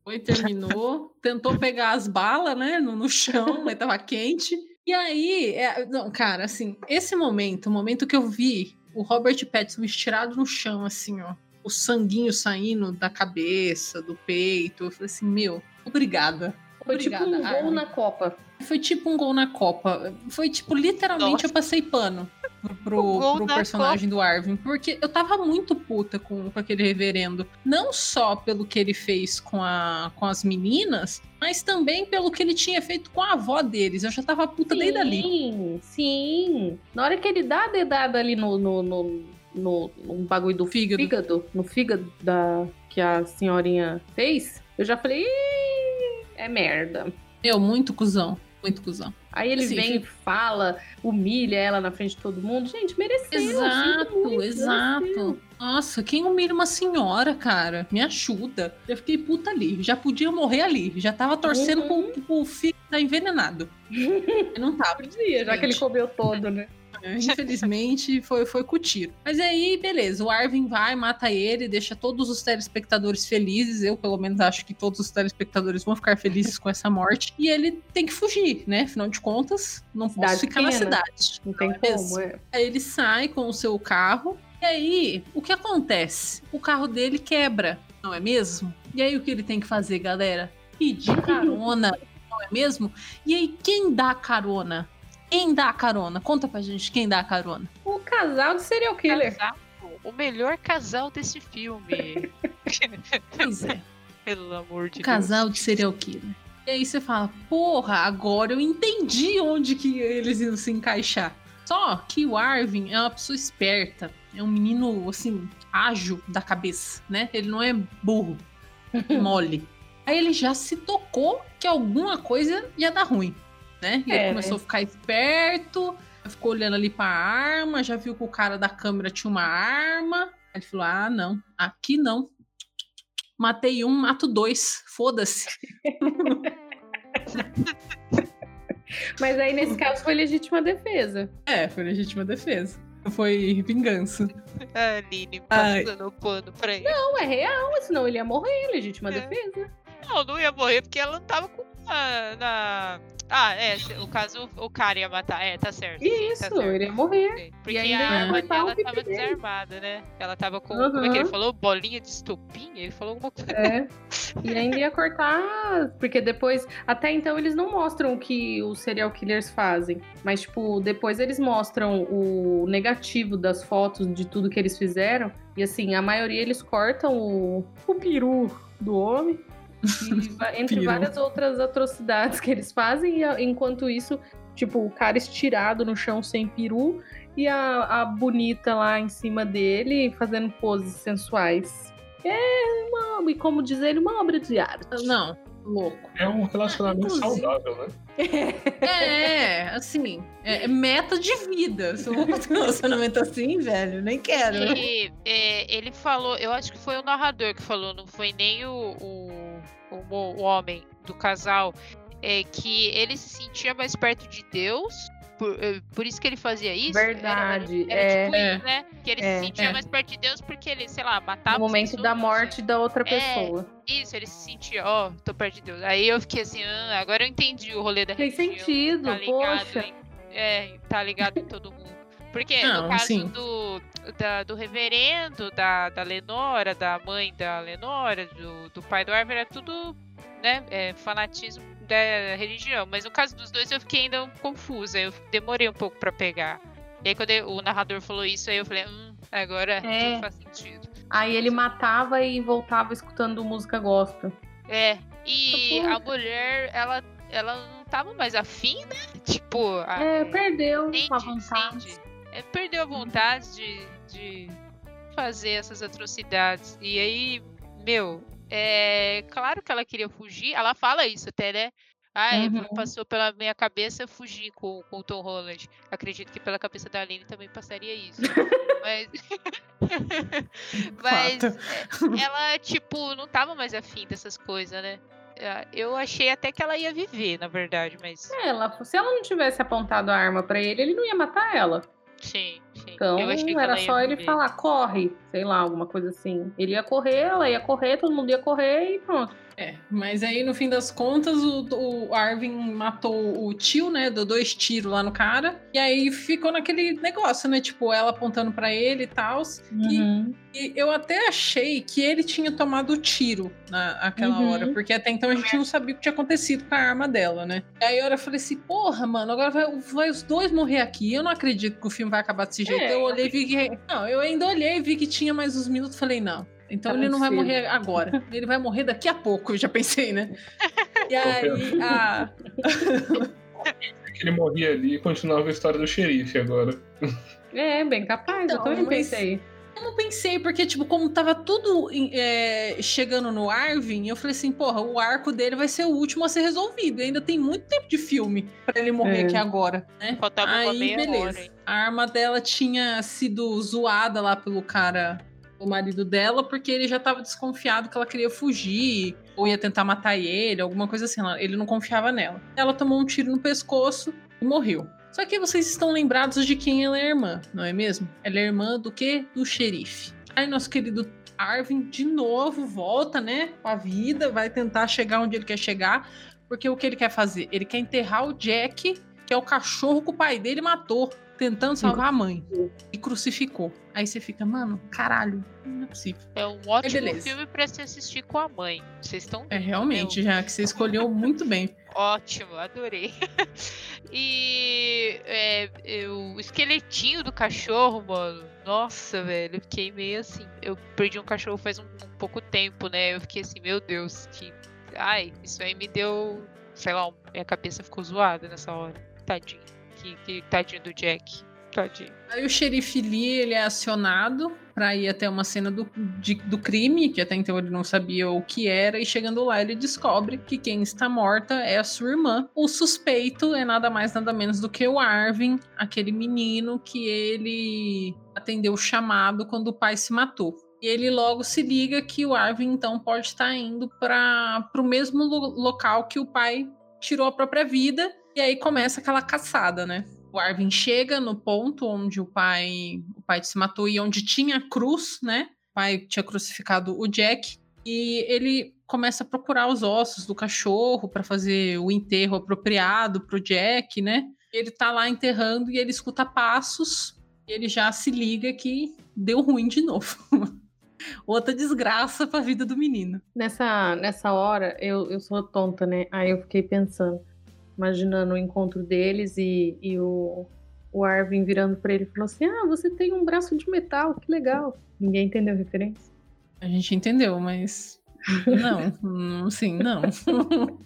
Foi, terminou, tentou pegar as balas, né, no, no chão, mas tava quente. E aí, é, não, cara, assim, esse momento, o momento que eu vi o Robert Pattinson estirado no chão, assim, ó, o sanguinho saindo da cabeça, do peito, eu falei assim, meu, obrigada. Foi tipo Obrigada, um gol Armin. na Copa. Foi tipo um gol na Copa. Foi tipo, literalmente Nossa. eu passei pano pro, pro, personagem do Arvin. Porque eu tava muito puta com, com aquele reverendo. Não só pelo que ele fez com, a, com as meninas, mas também pelo que ele tinha feito com a avó deles. Eu já tava puta desde ali. Sim, sim. Na hora que ele dá a dedada ali no, no, no, no, no bagulho do Fígado. fígado, no fígado da, que a senhorinha fez, eu já falei, "Ih, é merda. Meu, muito cuzão. Muito cuzão. Aí ele Assim, vem e fala, humilha ela na frente de todo mundo. Gente, mereceu. Exato, muito, exato. mereceu. Nossa, quem humilha uma senhora, cara? Me ajuda. Eu fiquei puta ali. Já podia morrer ali. Já tava torcendo Uhum. pro, pro filho estar envenenado. Eu não tava. Podia, já que ele comeu todo, né? Infelizmente, foi, foi com o tiro. Mas aí, beleza. O Arvin vai, mata ele, deixa todos os telespectadores felizes. Eu, pelo menos, acho que todos os telespectadores vão ficar felizes com essa morte. E ele tem que fugir, né? Afinal de contas, não posso Cidade ficar na pequena. cidade. Não tem é como. É. Aí ele sai com o seu carro. E aí, o que acontece? O carro dele quebra, não é mesmo? E aí, o que ele tem que fazer, galera? Pedir carona, não é mesmo? E aí, quem dá carona? Quem dá carona? Conta pra gente quem dá carona. O casal de serial killer. Casal, o melhor casal desse filme. Pois é, Pelo amor de o casal de serial killer. E aí você fala, porra, agora eu entendi onde que eles iam se encaixar. Só que o Arvin é uma pessoa esperta. É um menino, assim, ágil da cabeça, né? Ele não é burro, mole. Aí ele já se tocou que alguma coisa ia dar ruim, né? E É, ele começou a ficar esperto, ficou olhando ali pra arma, já viu que o cara da câmera tinha uma arma. Aí ele falou: ah, não, aqui não. Matei um, mato dois. Foda-se. Mas aí, nesse caso, foi legítima defesa. É, foi legítima defesa. Foi vingança. A Aline Ai. passando o pano pra ele. Não, é real, senão ele ia morrer. Legítima É. defesa. Não, não ia morrer porque ela não tava com a, na. Ah, é, se- o caso o cara ia matar. É, tá certo. sim, tá Isso, certo. ele ia morrer. Porque a arma dela tava dele. desarmada, né? Ela tava com. Como é que ele falou? Bolinha de estopinha? Ele falou alguma coisa. É. E ainda ia cortar. Porque depois. Até então eles não mostram o que os serial killers fazem. Mas, tipo, depois eles mostram o negativo das fotos de tudo que eles fizeram. E assim, a maioria eles cortam o, o peru do homem. E entre várias outras atrocidades que eles fazem. E enquanto isso, tipo, o cara estirado no chão sem peru. E a, a bonita lá em cima dele fazendo poses sensuais. É uma, e como diz ele, uma obra de arte. Não, louco. É um relacionamento Inclusive- saudável, né? É, assim, é, é meta de vida. Se eu vou ter um relacionamento assim, velho, nem quero. E é, ele falou, eu acho que foi o narrador que falou, não foi nem o, o, o, o homem do casal, é que ele se sentia mais perto de Deus. Por, eh, por isso que ele fazia isso? Era- Verdade, Era, é. tipo É. isso, né? Que ele É. se sentia É. mais perto de Deus porque ele, sei lá, matava No momento da pessoas, morte da outra É. pessoa. Isso, ele se sentia, ó, tô perto de Deus. Aí eu fiquei assim, ah, agora eu entendi o rolê da Fez religião. sentido, tá ligado poxa. em, é, tá ligado em todo mundo. Porque Não, no caso sim. do, da- do reverendo, da, da Lenora, da mãe da Lenora, do, do pai do Arver, é tudo né, é, fanatismo da religião. Mas no caso dos dois eu fiquei ainda confusa, eu demorei um pouco pra pegar. E aí quando eu- o narrador falou isso, aí eu falei, hum, agora É. tudo faz sentido. Aí ele matava e voltava escutando música gospel. É, e a mulher, ela, ela não tava mais afim, né? Tipo, a- É, perdeu Entende, a vontade. entende. É, perdeu a vontade de, de fazer essas atrocidades. E aí, meu, é claro que ela queria fugir. Ela fala isso até, né? Ah, Uhum. passou pela minha cabeça fugir com, com o Tom Holland. Acredito que pela cabeça da Aline também passaria isso. Mas. Mas ela, tipo, não tava mais afim dessas coisas, né? É, Eu achei até que ela ia viver, na verdade, mas. É, Ela, se ela não tivesse apontado a arma pra ele, ele não ia matar ela. Sim, sim. Então era só ele viver. falar, corre, sei lá, alguma coisa assim. Ele ia correr, ela ia correr, todo mundo ia correr e pronto. É, mas aí no fim das contas o, o Arvin matou o tio, né? Deu dois tiros lá no cara. E aí ficou naquele negócio, né? Tipo, ela apontando pra ele e tal. Uhum. E eu até achei que ele tinha tomado o tiro naquela Uhum. hora, porque até então a gente não sabia o que tinha acontecido com a arma dela, né? E aí eu falei assim, porra, mano, agora vai, vai os dois morrer aqui. Eu não acredito que o filme vai acabar desse jeito. É. Eu olhei e vi que. Não, eu ainda olhei e vi que tinha mais uns minutos falei, não. Então Tá ele não vai morrer agora. Ele vai morrer daqui a pouco, eu já pensei, né? E aí, a, Que ele morria ali e continuava a história do xerife agora. É, bem capaz, eu Então, também mas- pensei. Eu não pensei, porque, tipo, como tava tudo é, chegando no Arvin, eu falei assim, porra, o arco dele vai ser o último a ser resolvido. E ainda tem muito tempo de filme pra ele morrer É. aqui agora, né? Faltava Aí, beleza. hora. A arma dela tinha sido zoada lá pelo cara, o marido dela, porque ele já tava desconfiado que ela queria fugir, ou ia tentar matar ele, alguma coisa assim. Ele não confiava nela. Ela tomou um tiro no pescoço e morreu. Só que vocês estão lembrados de quem ela é irmã, não é mesmo? Ela é irmã do quê? Do xerife. Aí nosso querido Arvin de novo volta, né, pra vida, vai tentar chegar onde ele quer chegar, porque o que ele quer fazer? Ele quer enterrar o Jack, que é o cachorro que o pai dele matou, tentando salvar a mãe. E crucificou. Aí você fica, mano, caralho, não é possível. É um ótimo beleza. filme pra se assistir com a mãe. Vocês estão É realmente, já que você escolheu muito bem. Ótimo, adorei. e é, é, o esqueletinho do cachorro, mano. Nossa, velho, eu fiquei meio assim. Eu perdi um cachorro faz um, um pouco tempo, né? Eu fiquei assim, meu Deus, que. Ai, isso aí me deu. Sei lá, minha cabeça ficou zoada nessa hora. Tadinho. Que, que tadinho do Jack. Tadinho. Aí o xerife Lee, ele é acionado pra ir até uma cena do, de- do crime, que até então ele não sabia o que era, e chegando lá ele descobre que quem está morta é a sua irmã. O suspeito é nada mais nada menos do que o Arvin, aquele menino que ele atendeu o chamado quando o pai se matou. E ele logo se liga que o Arvin então pode estar indo para o mesmo lo- local que o pai tirou a própria vida, e aí começa aquela caçada, né? o Arvin chega no ponto onde o pai, o pai se matou e onde tinha a cruz, né? O pai tinha crucificado o Jack e ele começa a procurar os ossos do cachorro para fazer o enterro apropriado pro Jack, né? Ele tá lá enterrando e ele escuta passos ele já se liga que deu ruim de novo. Outra desgraça pra vida do menino. Nessa, nessa hora, eu, eu sou tonta, né? Aí eu fiquei pensando, imaginando o encontro deles e, e o, o Arvin virando pra ele e falou assim: Ah, você tem um braço de metal, que legal. Ninguém entendeu a referência. A gente entendeu, mas não, não sim, não.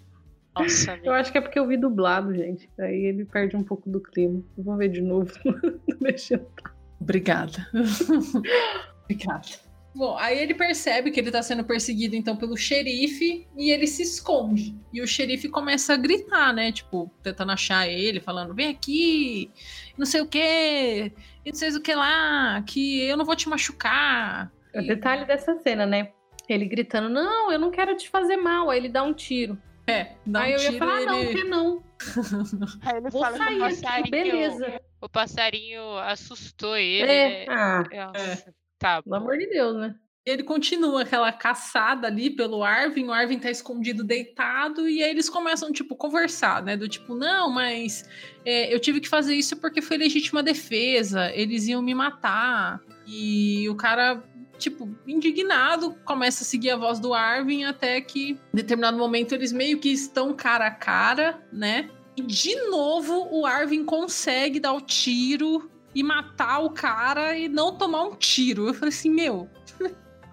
Nossa, Eu acho que é porque eu vi dublado, gente. Aí ele perde um pouco do clima. Vamos ver de novo. Obrigada. Obrigada. Bom, aí ele percebe que ele tá sendo perseguido então pelo xerife e ele se esconde. E o xerife começa a gritar, né? Tipo, tentando achar ele, falando: vem aqui, não sei o que, não sei o que lá, que eu não vou te machucar. O detalhe dessa cena, né? Ele gritando: Não, eu não quero te fazer mal. Aí ele dá um tiro. É, dá Aí um eu ia tiro falar: e Não, ele... que não. Aí ele Vou fala sair aqui, passarinho, beleza. o passarinho assustou ele. É, né? ah, Nossa, Tá pelo amor de Deus, né? Ele continua aquela caçada ali pelo Arvin, o Arvin tá escondido deitado, e aí eles começam, tipo, conversar, né? Do tipo, não, mas é, eu tive que fazer isso porque foi legítima defesa, eles iam me matar. E o cara, tipo, indignado, começa a seguir a voz do Arvin até que, em determinado momento, eles meio que estão cara a cara, né? E de novo o Arvin consegue dar o tiro e matar o cara e não tomar um tiro. Eu falei assim, meu,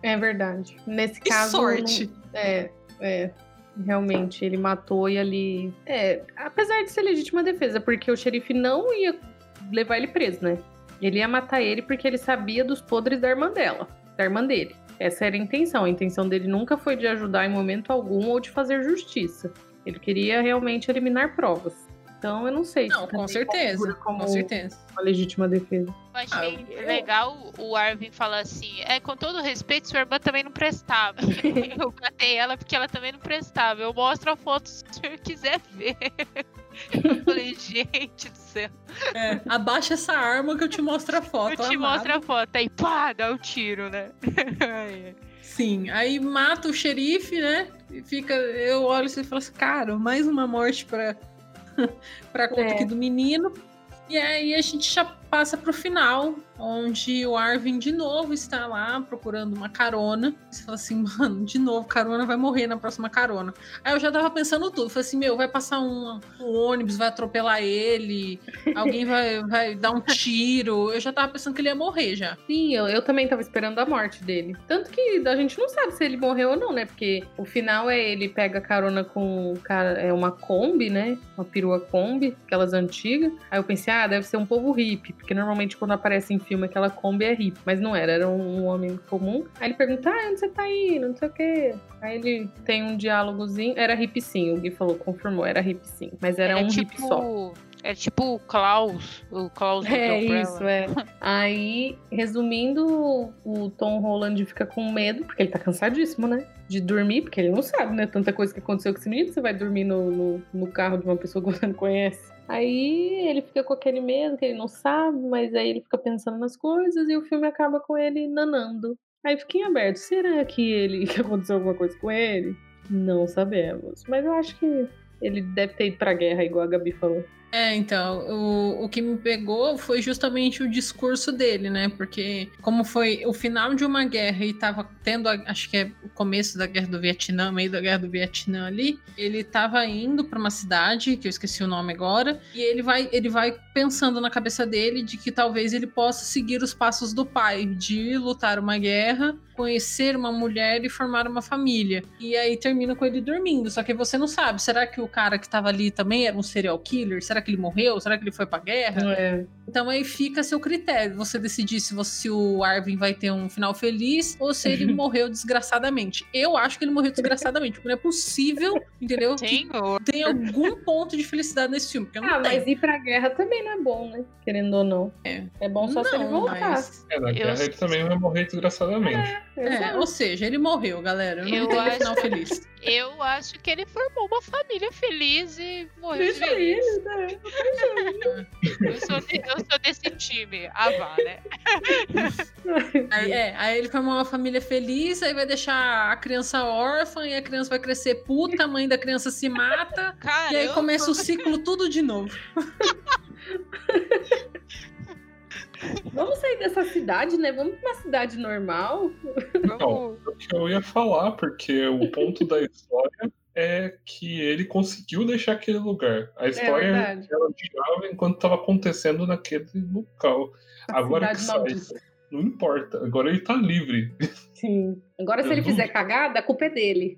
É verdade. Nesse que caso. sorte. não- É, é. Realmente, ele matou e ali. É, apesar de ser legítima defesa, porque o xerife não ia levar ele preso, né? Ele ia matar ele porque ele sabia dos podres da irmã dela, da irmã dele. Essa era a intenção. A intenção dele nunca foi de ajudar em momento algum ou de fazer justiça. Ele queria realmente eliminar provas. Então eu não sei. se Não, com certeza. Como Com certeza. uma legítima defesa. Eu achei eu- legal o Arvin falar assim: é, com todo respeito, sua irmã também não prestava. eu catei ela porque ela também não prestava. Eu mostro a foto se o senhor quiser ver. Eu falei, gente do céu. É, abaixa essa arma que eu te mostro a foto. Eu te amado. mostro a foto. Aí pá, dá o tiro, né? Ai. Sim, aí mata o xerife, né? E fica. Eu olho assim e falo assim, cara, mais uma morte pra, pra conta É. aqui do menino. E aí a gente já passa pro final, onde o Arvin de novo está lá procurando uma carona. Você fala assim, mano, de novo, carona vai morrer na próxima carona. Aí eu já tava pensando tudo. Falei assim, meu, vai passar um, um ônibus, vai atropelar ele, alguém vai, vai dar um tiro. Eu já tava pensando que ele ia morrer já. Sim, eu, eu também tava esperando a morte dele. Tanto que a gente não sabe se ele morreu ou não, né? Porque o final é ele pega carona com um cara, é uma Kombi, né? Uma perua Kombi, aquelas antigas. Aí eu pensei, ah, deve ser um povo hippie, porque normalmente quando aparece em filme aquela Kombi é hippie, mas não era, era um, homem comum. Aí ele pergunta, ah, onde você tá indo? Não sei o quê. Aí ele tem um diálogozinho, era hippie sim, o Gui falou, confirmou, era hippie sim, mas era um hippie só. É tipo o Klaus, o Klaus do É isso, é. Aí, resumindo, o Tom Holland fica com medo, porque ele tá cansadíssimo, né? De dormir, porque ele não sabe, né? Tanta coisa que aconteceu com esse menino, você vai dormir no, no, no carro de uma pessoa que você não conhece. Aí ele fica com aquele medo que ele não sabe, mas aí ele fica pensando nas coisas e o filme acaba com ele nanando. Aí fica em aberto. Será que ele que aconteceu alguma coisa com ele? Não sabemos. Mas eu acho que ele deve ter ido pra guerra, igual a Gabi falou. É, então, o, o que me pegou foi justamente o discurso dele, né? Porque, como foi o final de uma guerra e tava tendo, a- acho que é o começo da guerra do Vietnã, meio da guerra do Vietnã ali, ele tava indo pra uma cidade, que eu esqueci o nome agora, e ele vai, ele vai pensando na cabeça dele de que talvez ele possa seguir os passos do pai, de lutar uma guerra, conhecer uma mulher e formar uma família. E aí termina com ele dormindo, só que você não sabe, será que o cara que tava ali também era um serial killer? Será que ele morreu? Será que ele foi pra guerra? É. Então aí fica a seu critério, você decidir se, você, se o Arvin vai ter um final feliz ou se ele morreu desgraçadamente. Eu acho que ele morreu desgraçadamente, porque não é possível, entendeu? Que Senhor. tem algum ponto de felicidade nesse filme, eu não Ah, tenho. mas ir pra guerra também não é bom, né? Querendo ou não. É. bom só se ele Não, voltar. mas- É, na Eu- guerra ele também vai morrer desgraçadamente. É, Exato. ou seja, ele morreu, galera. Eu não Eu acho- final feliz. Eu acho que ele formou uma família feliz e morreu velhice. ele, né? Eu sou, de- eu sou desse time, a Vá, né? Aí, é, aí ele formou uma família feliz, aí vai deixar a criança órfã e a criança vai crescer puta, a mãe da criança se mata. Cara, E aí começa o ciclo tudo de novo. Vamos sair dessa cidade, né? Vamos pra uma cidade normal. vamos- O que eu ia falar, porque o ponto da história é que ele conseguiu deixar aquele lugar. A história verdade. ela girava enquanto estava acontecendo naquele local. A Agora que sai, maldita. não importa. Agora ele tá livre. Sim. Agora, se Eu ele fizer duvido. cagada, a culpa é dele.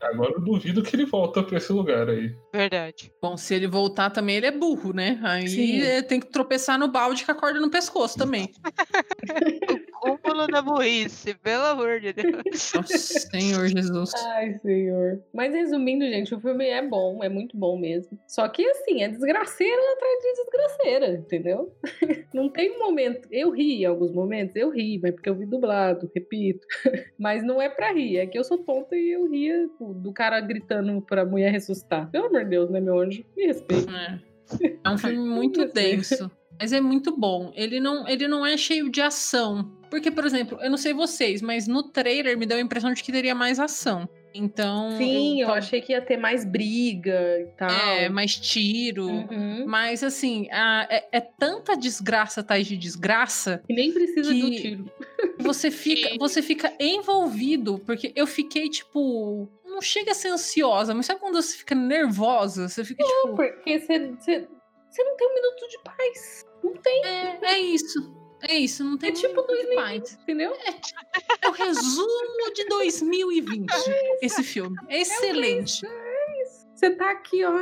Agora eu duvido que ele volta pra esse lugar aí. Verdade. Bom, se ele voltar também, ele é burro, né? Aí Sim. é, tem que tropeçar no balde com a corda no pescoço também. O cúmulo da burrice, pelo amor de Deus. Nossa, Senhor Jesus. Ai, senhor. Mas resumindo, gente, o filme é bom, é muito bom mesmo. Só que, assim, é desgraceira atrás de desgraceira, entendeu? Não tem um momento. Eu ri em alguns momentos, eu ri, mas porque eu vi dublado, repito. Mas não é pra rir, é que eu sou tonta e eu ria do- do cara gritando pra mulher ressuscitar. Pelo amor de Deus, né, meu anjo? Me respeita. É. É um filme muito denso. Mas é muito bom. Ele não, ele não é cheio de ação. Porque, por exemplo, eu não sei vocês, mas no trailer me deu a impressão de que teria mais ação. Então. Sim, eu tal- achei que ia ter mais briga e tal. É, mais tiro. Uhum. Mas assim, a- é, é tanta desgraça atrás de desgraça E nem precisa do Que- tiro. que você fica, você fica envolvido, porque eu fiquei, tipo. Não chega a ser ansiosa, mas sabe quando você fica nervosa? Você fica, tipo. Porque você, você, você não tem um minuto de paz. Não tem, É, é isso. É isso, não tem É tipo muito 2020. paz. entendeu? É o resumo de 2020, esse filme. É excelente. Você tá aqui, ó.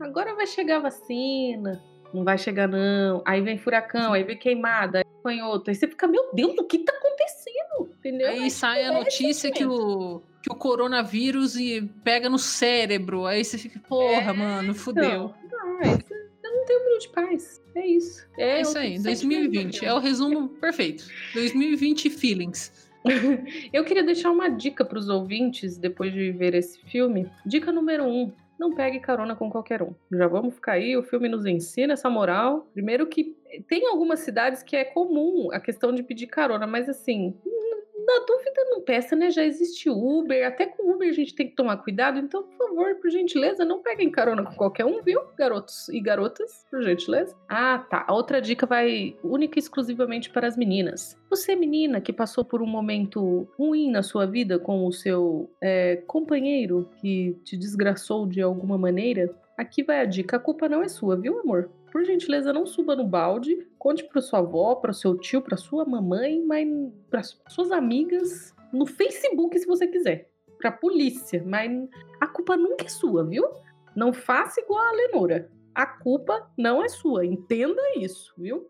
Agora vai chegar a vacina. Não vai chegar, não. Aí vem furacão, aí vem queimada, aí põe outro. Aí você fica, meu Deus, o que tá acontecendo? Entendeu? Aí É sai a é notícia que o, que o coronavírus e pega no cérebro. Aí você fica, porra, É, mano, fudeu. Não, é, você não tem um minuto de paz. É isso. É, É, isso aí, sentimento 2020. do É o resumo perfeito. 2020 feelings. Eu queria deixar uma dica para os ouvintes depois de ver esse filme. Dica número um: não pegue carona com qualquer um. Já vamos ficar aí. O filme nos ensina essa moral. Primeiro que tem algumas cidades que é comum a questão de pedir carona, mas assim. Na dúvida não peça, né? Já existe Uber, até com Uber a gente tem que tomar cuidado. Então, por favor, por gentileza, não peguem carona com qualquer um, viu? Garotos e garotas, por gentileza. Ah, tá. A outra dica vai única e exclusivamente para as meninas. Você, menina, que passou por um momento ruim na sua vida com o seu é, companheiro que te desgraçou de alguma maneira, aqui vai a dica. A culpa não é sua, viu, amor? Por gentileza, não suba no balde. Conte para sua avó, para seu tio, para sua mamãe, mas para suas amigas, no Facebook, se você quiser. Pra polícia, mas a culpa nunca é sua, viu? Não faça igual a Lenora. A culpa não é sua. Entenda isso, viu?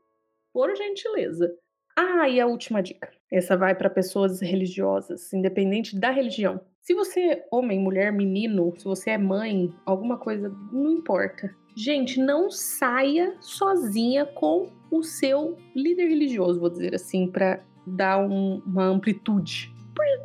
Por gentileza. Ah, e a última dica. Essa vai para pessoas religiosas, independente da religião. Se você é homem, mulher, menino, se você é mãe, alguma coisa, não importa. Gente, não saia sozinha com o seu líder religioso, vou dizer assim, para dar um- uma amplitude.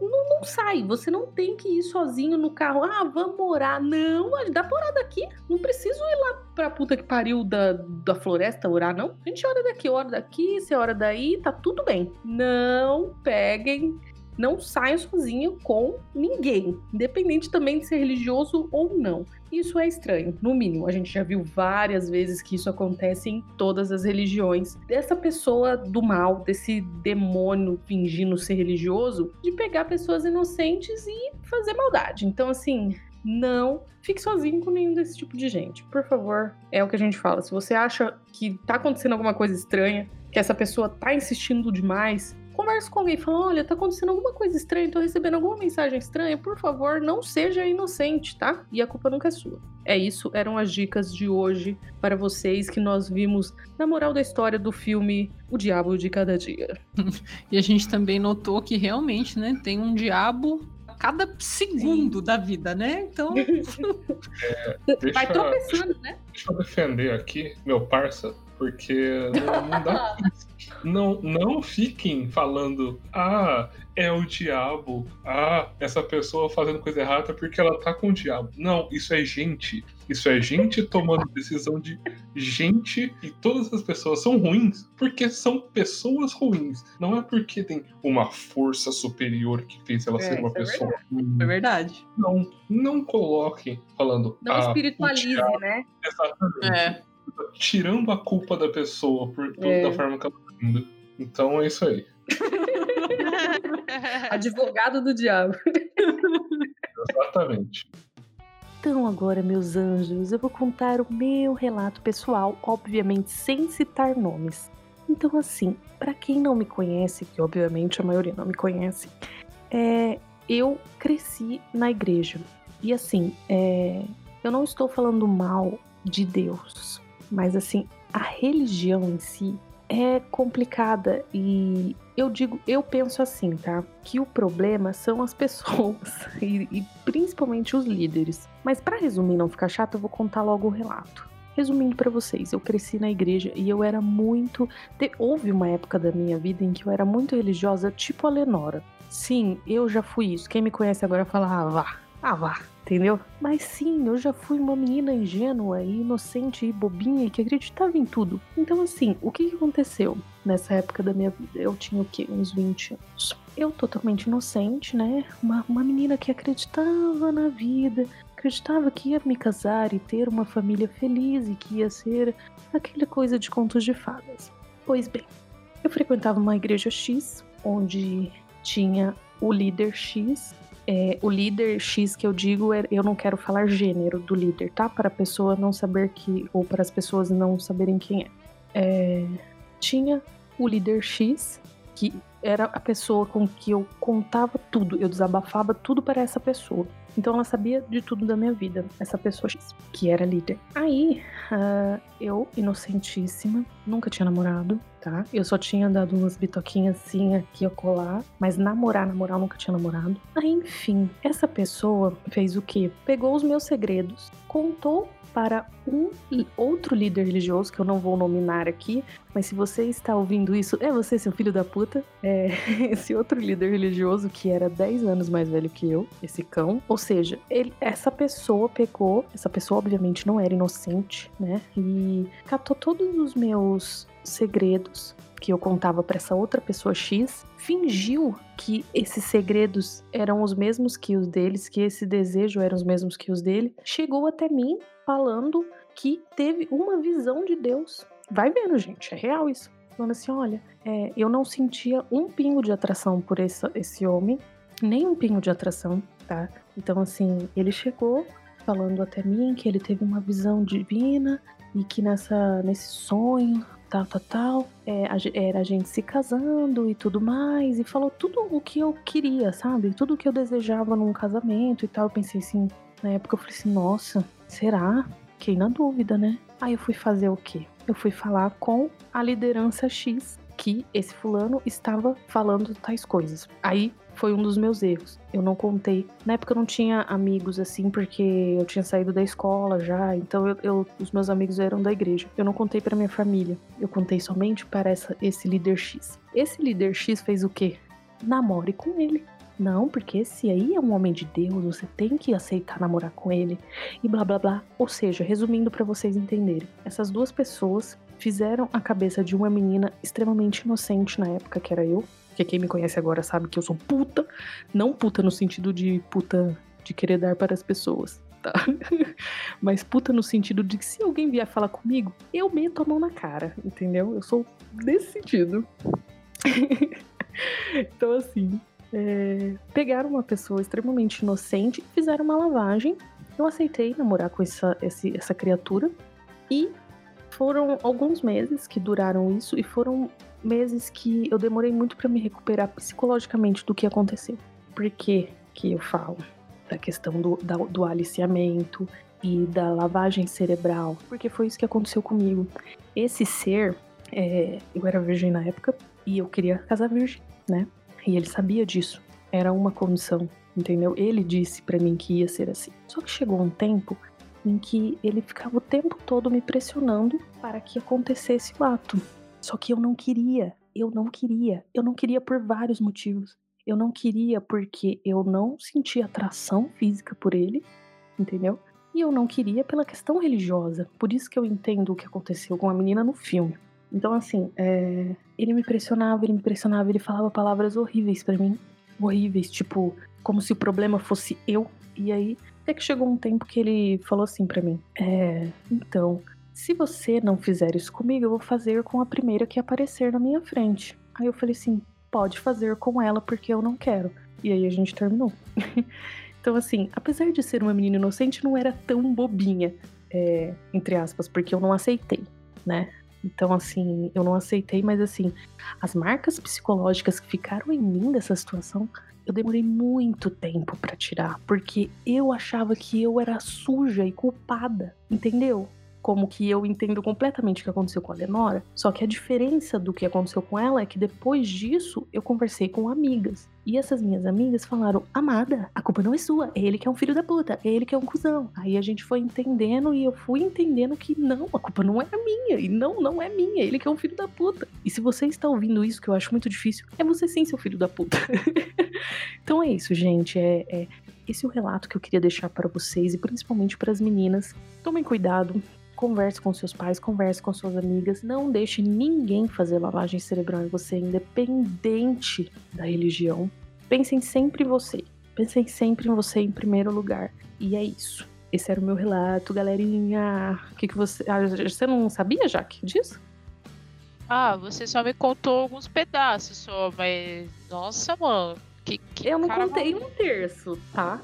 Não, não sai, você não tem que ir sozinho no carro. Ah, vamos orar. Não, dá pra orar daqui. Não preciso ir lá pra puta que pariu da, da floresta orar, não. A gente ora daqui, ora daqui, você ora daí, tá tudo bem. Não peguem não saiam sozinho com ninguém, independente também de ser religioso ou não. Isso é estranho, no mínimo. A gente já viu várias vezes que isso acontece em todas as religiões. Dessa pessoa do mal, desse demônio fingindo ser religioso, de pegar pessoas inocentes e fazer maldade. Então, assim, não fique sozinho com nenhum desse tipo de gente. Por favor, é o que a gente fala. Se você acha que tá acontecendo alguma coisa estranha, que essa pessoa tá insistindo demais, converse com alguém, fala, olha, tá acontecendo alguma coisa estranha, tô recebendo alguma mensagem estranha, por favor, não seja inocente, tá? E a culpa nunca é sua. É isso, eram as dicas de hoje para vocês que nós vimos na moral da história do filme O Diabo de Cada Dia. E a gente também notou que realmente, né, tem um diabo a cada segundo da vida, né? Então, Deixa, Vai tropeçando, né? deixa eu defender aqui, meu parça, porque não, não dá. Não, não fiquem falando, ah, é o diabo, ah, essa pessoa fazendo coisa errada porque ela tá com o diabo. Não, isso é gente. Isso é gente tomando decisão de gente e todas as pessoas são ruins porque são pessoas ruins. Não é porque tem uma força superior que fez ela É, ser uma é pessoa ruim. é verdade. Não, não coloquem falando. Não ah, o espiritualize, diabo", né? Exatamente É. tirando a culpa da pessoa por toda É. a forma que ela tá indo. Então é isso aí. Advogado do diabo. Exatamente. Então, agora, meus anjos, eu vou contar o meu relato pessoal, obviamente sem citar nomes. Então, assim, pra quem não me conhece, que obviamente a maioria não me conhece, é, eu cresci na igreja. E assim, é, eu não estou falando mal de Deus, mas assim, a religião em si é complicada e eu digo, eu penso assim, tá? Que o problema são as pessoas e, e principalmente os líderes. Mas pra resumir, não ficar chato, eu vou contar logo o relato. Resumindo pra vocês, eu cresci na igreja e eu era muito. te- Houve uma época da minha vida em que eu era muito religiosa, tipo a Lenora. Sim, eu já fui isso. Quem me conhece agora fala, ah, vá, ah, vá, entendeu? Mas sim, eu já fui uma menina ingênua e inocente e bobinha que acreditava em tudo. Então, assim, o que que aconteceu nessa época da minha vida? Eu tinha o quê? Uns 20 anos. Eu totalmente inocente, né? Uma, uma menina que acreditava na vida, acreditava que ia me casar e ter uma família feliz e que ia ser aquela coisa de contos de fadas. Pois bem, eu frequentava uma igreja X, onde tinha o líder X. É, o líder X que eu digo, é, eu não quero falar gênero do líder, tá? Para a pessoa não saber que, ou para as pessoas não saberem quem é. É, tinha o líder X, que era a pessoa com que eu contava tudo, eu desabafava tudo para essa pessoa. Então ela sabia de tudo da minha vida, essa pessoa que era líder. Aí, ah, eu, inocentíssima, nunca tinha namorado, tá? Eu só tinha dado umas bitoquinhas assim aqui a colar, mas namorar, namorar, eu nunca tinha namorado. Aí, enfim, essa pessoa fez o quê? Pegou os meus segredos, contou para um outro líder religioso, que eu não vou nominar aqui, mas se você está ouvindo isso, é você, seu filho da puta. É, esse outro líder religioso que era 10 anos mais velho que eu, esse cão. Ou seja, ele- essa pessoa pegou, essa pessoa obviamente não era inocente, né? E catou todos os meus segredos que eu contava pra essa outra pessoa X, fingiu que esses segredos eram os mesmos que os deles, que esse desejo eram os mesmos que os dele, chegou até mim falando que teve uma visão de Deus. Vai vendo, gente, é real isso. Falando assim, olha, é, eu não sentia um pingo de atração por essa- esse homem, nem um pingo de atração, tá? Então, assim, ele chegou falando até mim que ele teve uma visão divina e que nessa, nesse sonho, tal, tal, tal, é, a era a gente se casando e tudo mais, e falou tudo o que eu queria, sabe? Tudo o que eu desejava num casamento e tal. Eu pensei assim, na época eu falei assim, nossa, será? Fiquei na dúvida, né? Aí eu fui fazer o quê? Eu fui falar com a liderança X que esse fulano estava falando tais coisas. Aí foi um dos meus erros. Eu não contei. Na época eu não tinha amigos assim, porque eu tinha saído da escola já, então eu, eu- os meus amigos eram da igreja. Eu não contei para minha família. Eu contei somente para essa, esse líder X. Esse líder X fez o quê? Namore com ele. Não, porque esse aí é um homem de Deus, você tem que aceitar namorar com ele e blá blá blá. Ou seja, resumindo para vocês entenderem, essas duas pessoas fizeram a cabeça de uma menina extremamente inocente na época, que era eu. Porque quem me conhece agora sabe que eu sou puta. Não puta no sentido de puta de querer dar para as pessoas, tá? Mas puta no sentido de que se alguém vier falar comigo, eu meto a mão na cara, entendeu? Eu sou desse sentido. então, assim, é, pegaram uma pessoa extremamente inocente e fizeram uma lavagem. Eu aceitei namorar com essa, esse- essa criatura e foram alguns meses que duraram isso e foram meses que eu demorei muito pra me recuperar psicologicamente do que aconteceu. Por que que eu falo da questão do, da- do aliciamento e da lavagem cerebral? Porque foi isso que aconteceu comigo. Esse ser, é, eu era virgem na época e eu queria casar virgem, né? E ele sabia disso. Era uma condição, entendeu? Ele disse pra mim que ia ser assim. Só que chegou um tempo em que ele ficava o tempo todo me pressionando para que acontecesse o ato. Só que eu não queria, eu não queria, eu não queria por vários motivos. Eu não queria porque eu não sentia atração física por ele, entendeu? E eu não queria pela questão religiosa. Por isso que eu entendo o que aconteceu com a menina no filme. Então, assim, é, ele me pressionava, ele me pressionava, ele falava palavras horríveis pra mim. Horríveis, tipo, como se o problema fosse eu. E aí, até que chegou um tempo que ele falou assim pra mim: É, então, se você não fizer isso comigo, eu vou fazer com a primeira que aparecer na minha frente. Aí eu falei assim: pode fazer com ela porque eu não quero. E aí a gente terminou. então, assim, apesar de ser uma menina inocente, não era tão bobinha, é, entre aspas, porque eu não aceitei, né? Então, assim, eu não aceitei, mas assim, as marcas psicológicas que ficaram em mim dessa situação, eu demorei muito tempo pra tirar, porque eu achava que eu era suja e culpada, entendeu? Como que eu entendo completamente o que aconteceu com a Lenora, só que a diferença do que aconteceu com ela é que depois disso eu conversei com amigas. E essas minhas amigas falaram: Amada, a culpa não é sua, é ele que é um filho da puta, é ele que é um cuzão. Aí a gente foi entendendo e eu fui entendendo que não, a culpa não é minha, e não, não é minha, ele que é um filho da puta. E se você está ouvindo isso, que eu acho muito difícil, é você sim, seu filho da puta. então é isso, gente, é, é esse é o relato que eu queria deixar para vocês e principalmente para as meninas. Tomem cuidado, converse com seus pais, converse com suas amigas, não deixe ninguém fazer lavagem cerebral em você, independente da religião. Pensem sempre em você. Pensem sempre em você em primeiro lugar. E é isso. Esse era o meu relato, galerinha. O que, que você. Ah, você não sabia, Jaque, disso? Ah, você só me contou alguns pedaços só, mas. Nossa, mano. Que, que Eu não contei um terço, tá?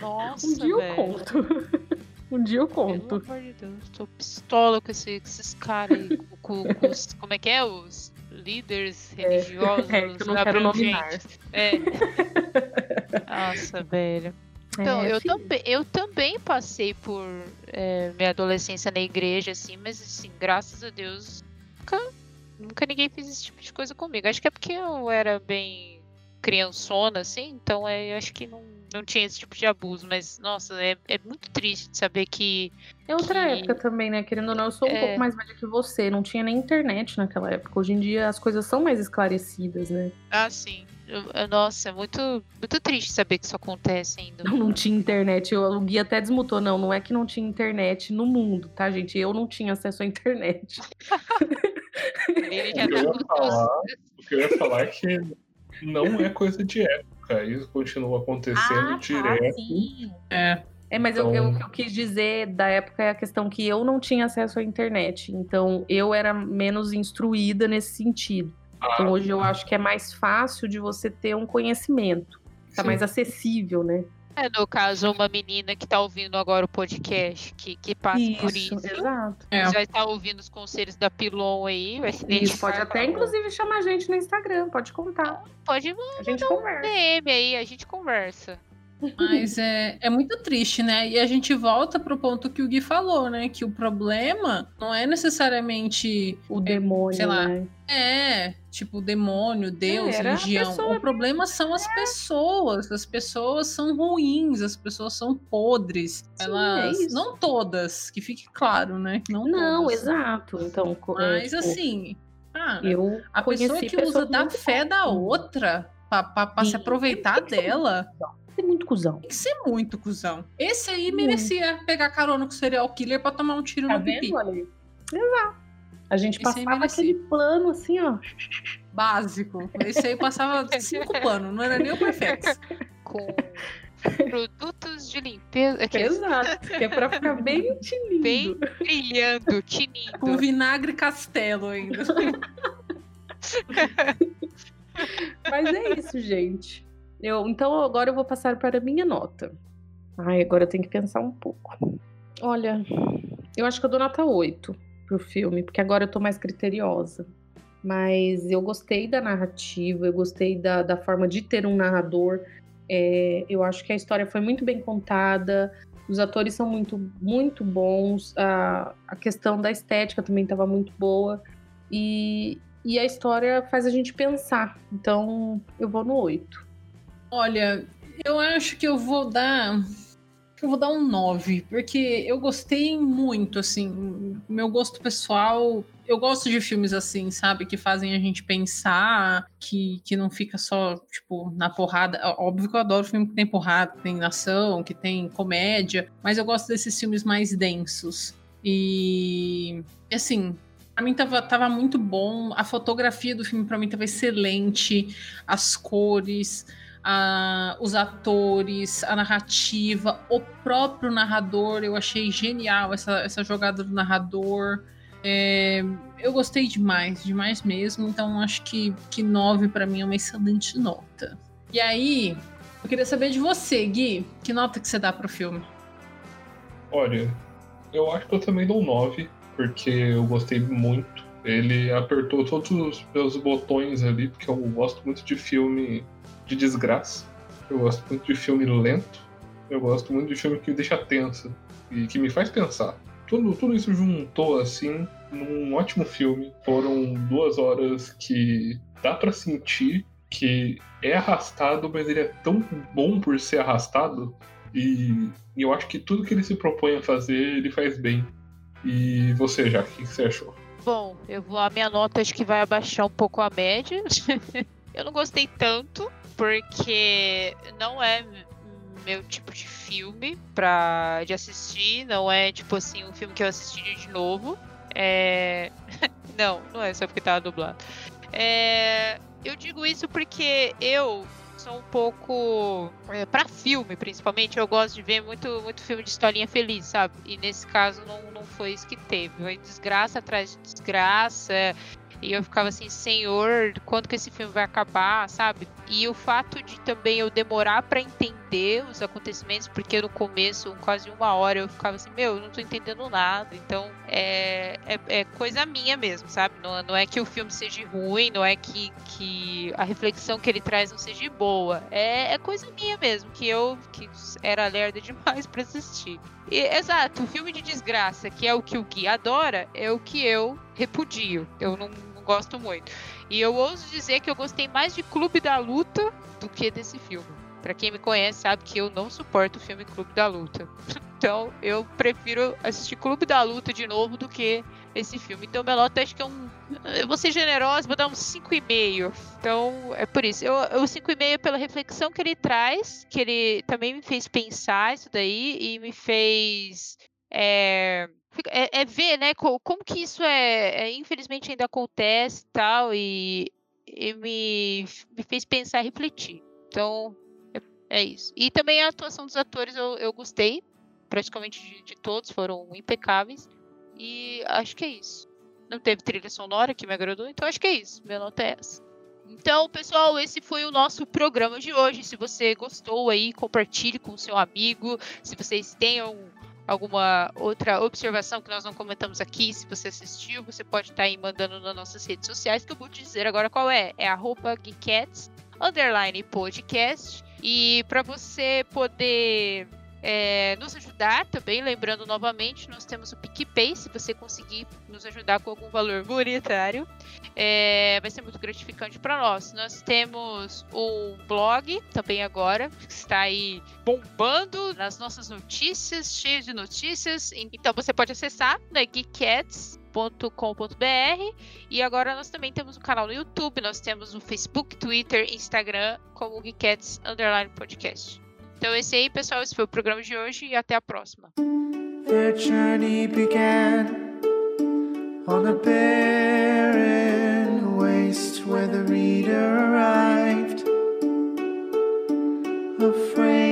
Nossa, Um dia eu conto. Um dia eu Pelo conto. amor de Deus, tô pistola com, esse- com esses caras aí. com, com- os- como é que é? Os líderes religiosos. É, eu não quero nominar. É. Nossa, velho. Então, É, eu, filho. também, eu também passei por é, minha adolescência na igreja, assim, mas assim, graças a Deus, nunca, nunca ninguém fez esse tipo de coisa comigo. Acho que é porque eu era bem criançona, assim, então é, eu acho que não, não tinha esse tipo de abuso, mas nossa, é, é muito triste de saber que. É outra que- época também, né? Querendo ou não, eu sou um É. pouco mais velha que você. Não tinha nem internet naquela época. Hoje em dia as coisas são mais esclarecidas, né? Ah, sim. Nossa, é muito, muito triste saber que isso acontece ainda. Não, não tinha internet. Eu, o Gui até desmutou. Não, não é que não tinha internet no mundo, tá, gente? Eu não tinha acesso à internet. Ele já O que eu tá ia falar, o que eu ia falar é que não é coisa de época. Isso continua acontecendo Ah, direto. sim. É. É, mas eu- eu- Então- o que eu quis dizer da época é a questão que eu não tinha acesso à internet. Então, eu era menos instruída nesse sentido. Então, hoje eu acho que é mais fácil de você ter um conhecimento. Tá Sim. mais acessível, né? É, no caso, uma menina que tá ouvindo agora o podcast, que, que passa por isso. exato. É. Já está ouvindo os conselhos da Pilon aí, vai se Isso, pode até, inclusive, chamar a gente no Instagram, pode contar. Pode mandar A gente um conversa. DM aí, a gente conversa. Mas é, é muito triste, né? E a gente volta pro ponto que o Gui falou, né? Que o problema não é necessariamente O demônio, sei lá, né? É, tipo, demônio, Deus, religião. pessoa O problema são as pessoas. As pessoas são ruins, as pessoas são podres. Sim, Elas. é não todas, que fique claro, né? Não, Não, todas. exato. Então, é, Mas tipo, assim, cara, eu a pessoa que usa da fé da outra pra se aproveitar dela, Tem muito cuzão. tem que ser muito cuzão. Esse aí Muito. merecia pegar carona com o serial killer pra tomar um tiro Tá no pipi. vendo, Ale? Exato. A gente Esse passava aquele plano assim, ó. Básico. Esse aí passava cinco panos, não era nem o perfeito. Com produtos de limpeza. é que Exato. Que é pra ficar bem tinindo. Bem brilhando, tinindo. Com vinagre castelo ainda. Mas é isso, gente. Eu, então agora eu vou passar para a minha nota. Ai, agora eu tenho que pensar um pouco. Olha, eu acho que eu dou nota 8 pro filme, porque agora eu tô mais criteriosa. Mas eu gostei da narrativa, eu gostei da, da forma de ter um narrador. É, eu acho que a história foi muito bem contada, os atores são muito, muito bons, a, a questão da estética também estava muito boa. E, e a história faz a gente pensar. Então, eu vou no 8. Olha, eu acho que eu vou dar. Eu vou dar um 9, porque eu gostei muito, assim. Meu gosto pessoal. Eu gosto de filmes assim, sabe? Que fazem a gente pensar, que, que não fica só, tipo, na porrada. Óbvio que eu adoro filme que tem porrada, que tem ação, que tem comédia, mas eu gosto desses filmes mais densos. E, assim, Pra mim tava, tava muito bom. A fotografia do filme pra mim tava excelente. As cores, a- os atores, a narrativa, o próprio narrador. Eu achei genial essa, essa jogada do narrador. É, eu gostei demais, demais mesmo. Então acho que, que 9 pra mim é uma excelente nota. E aí, eu queria saber de você, Gui. Que nota que você dá pro filme? Olha, eu acho que eu também dou um 9, porque eu gostei muito. Ele apertou todos os meus botões ali, porque eu gosto muito de filme de desgraça. Eu gosto muito de filme lento. Eu gosto muito de filme que deixa tenso e que me faz pensar. Tudo, tudo isso juntou assim num ótimo filme. Foram duas horas que dá pra sentir que é arrastado, mas ele é tão bom por ser arrastado. E, eu acho que tudo que ele se propõe a fazer, ele faz bem. E você, já, o que você achou? Bom, eu vou a minha nota acho que vai abaixar um pouco a média. eu não gostei tanto porque não é meu tipo de filme para de assistir, não é tipo assim um filme que eu assistiria de novo. É... não, não é só porque tava dublado. É... Eu digo isso porque eu sou um pouco é, para filme, principalmente. Eu gosto de ver muito, muito filme de historinha feliz, sabe? E nesse caso não, não foi isso que teve. Foi desgraça atrás de desgraça. E eu ficava assim, senhor, quando que esse filme vai acabar, sabe? E o fato de também eu demorar para entender os acontecimentos, porque no começo, quase uma hora, eu ficava assim, meu, eu não tô entendendo nada. Então, é, é, é coisa minha mesmo, sabe? Não, não é que o filme seja ruim, não é que, que a reflexão que ele traz não seja boa. É, é coisa minha mesmo, que eu que era lerda demais para assistir. E, exato, o filme de desgraça, que é o que o Gui adora, é o que eu repudio. Eu não, gosto muito. E eu ouso dizer que eu gostei mais de Clube da Luta do que desse filme. Pra quem me conhece sabe que eu não suporto o filme Clube da Luta. Então eu prefiro assistir Clube da Luta de novo do que esse filme. Então, Melota, acho que é um. Eu vou ser generosa, vou dar um 5,5. Então, é por isso. Eu, eu 5,5 é pela reflexão que ele traz, que ele também me fez pensar isso daí e me fez. É, é, é ver, né, como, como que isso é, é, infelizmente ainda acontece tal, e, e me, me fez pensar refletir. Então, é, é, isso. E também a atuação dos atores eu, eu gostei, praticamente de, de todos, foram impecáveis. E acho que é isso. Não teve trilha sonora que me agradou, então acho que é isso. Minha nota é essa. Então, pessoal, esse foi o nosso programa de hoje. Se você gostou aí, compartilhe com o seu amigo. Se vocês tenham alguma outra observação que nós não comentamos aqui, se você assistiu, você pode estar aí mandando nas nossas redes sociais, que eu vou te dizer agora qual é. É arroba Geekets, underline podcast. E para você poder é, nos ajudar também, lembrando novamente, nós temos o PicPay, se você conseguir nos ajudar com algum valor monetário, é, vai ser muito gratificante para nós. Nós temos um blog também agora, que está aí bombando nas nossas notícias, cheio de notícias, então você pode acessar na né, geekcats.com.br e agora nós também temos um canal no YouTube, nós temos no Facebook, Twitter, Instagram como Geekcats Underline Podcast. Então esse aí, pessoal, esse foi o programa de hoje e até a próxima. Journey began on a barren waste where the reader arrived, afraid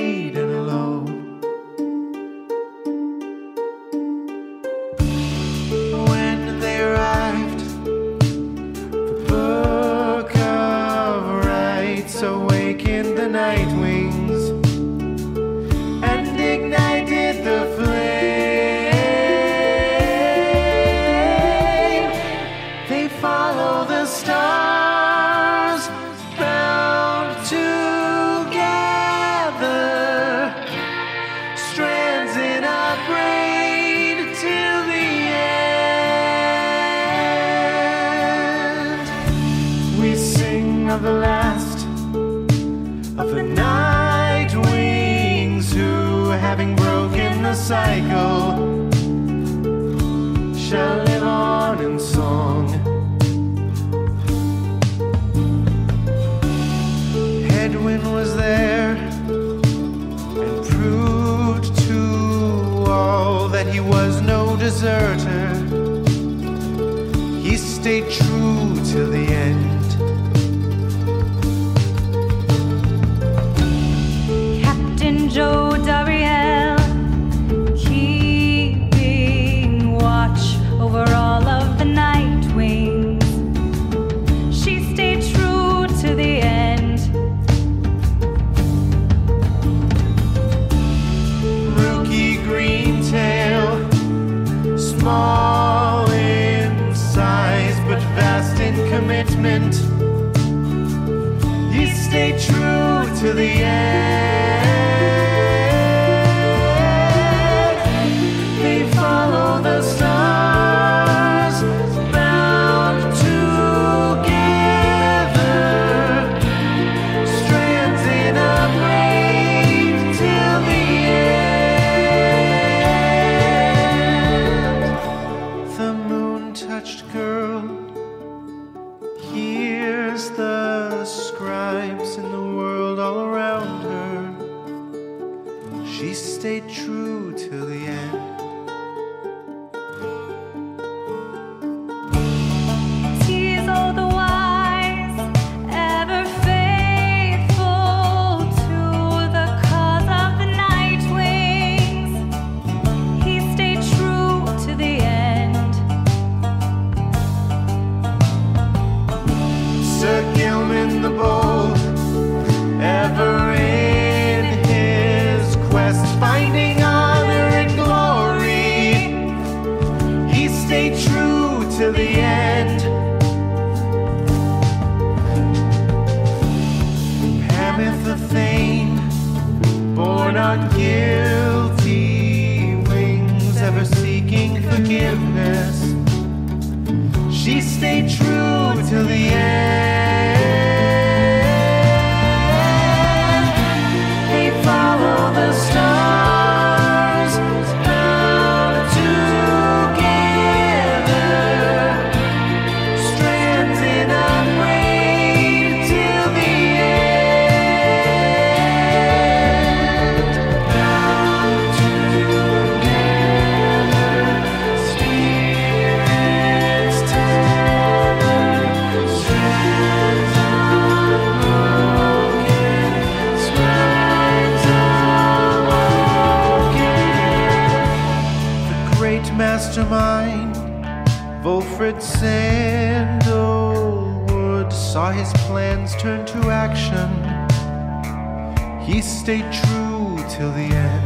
end. Hameth the Thane, born on guilty wings, ever seeking forgiveness. She stayed true till the end. plans turned to action. He stayed true till the end.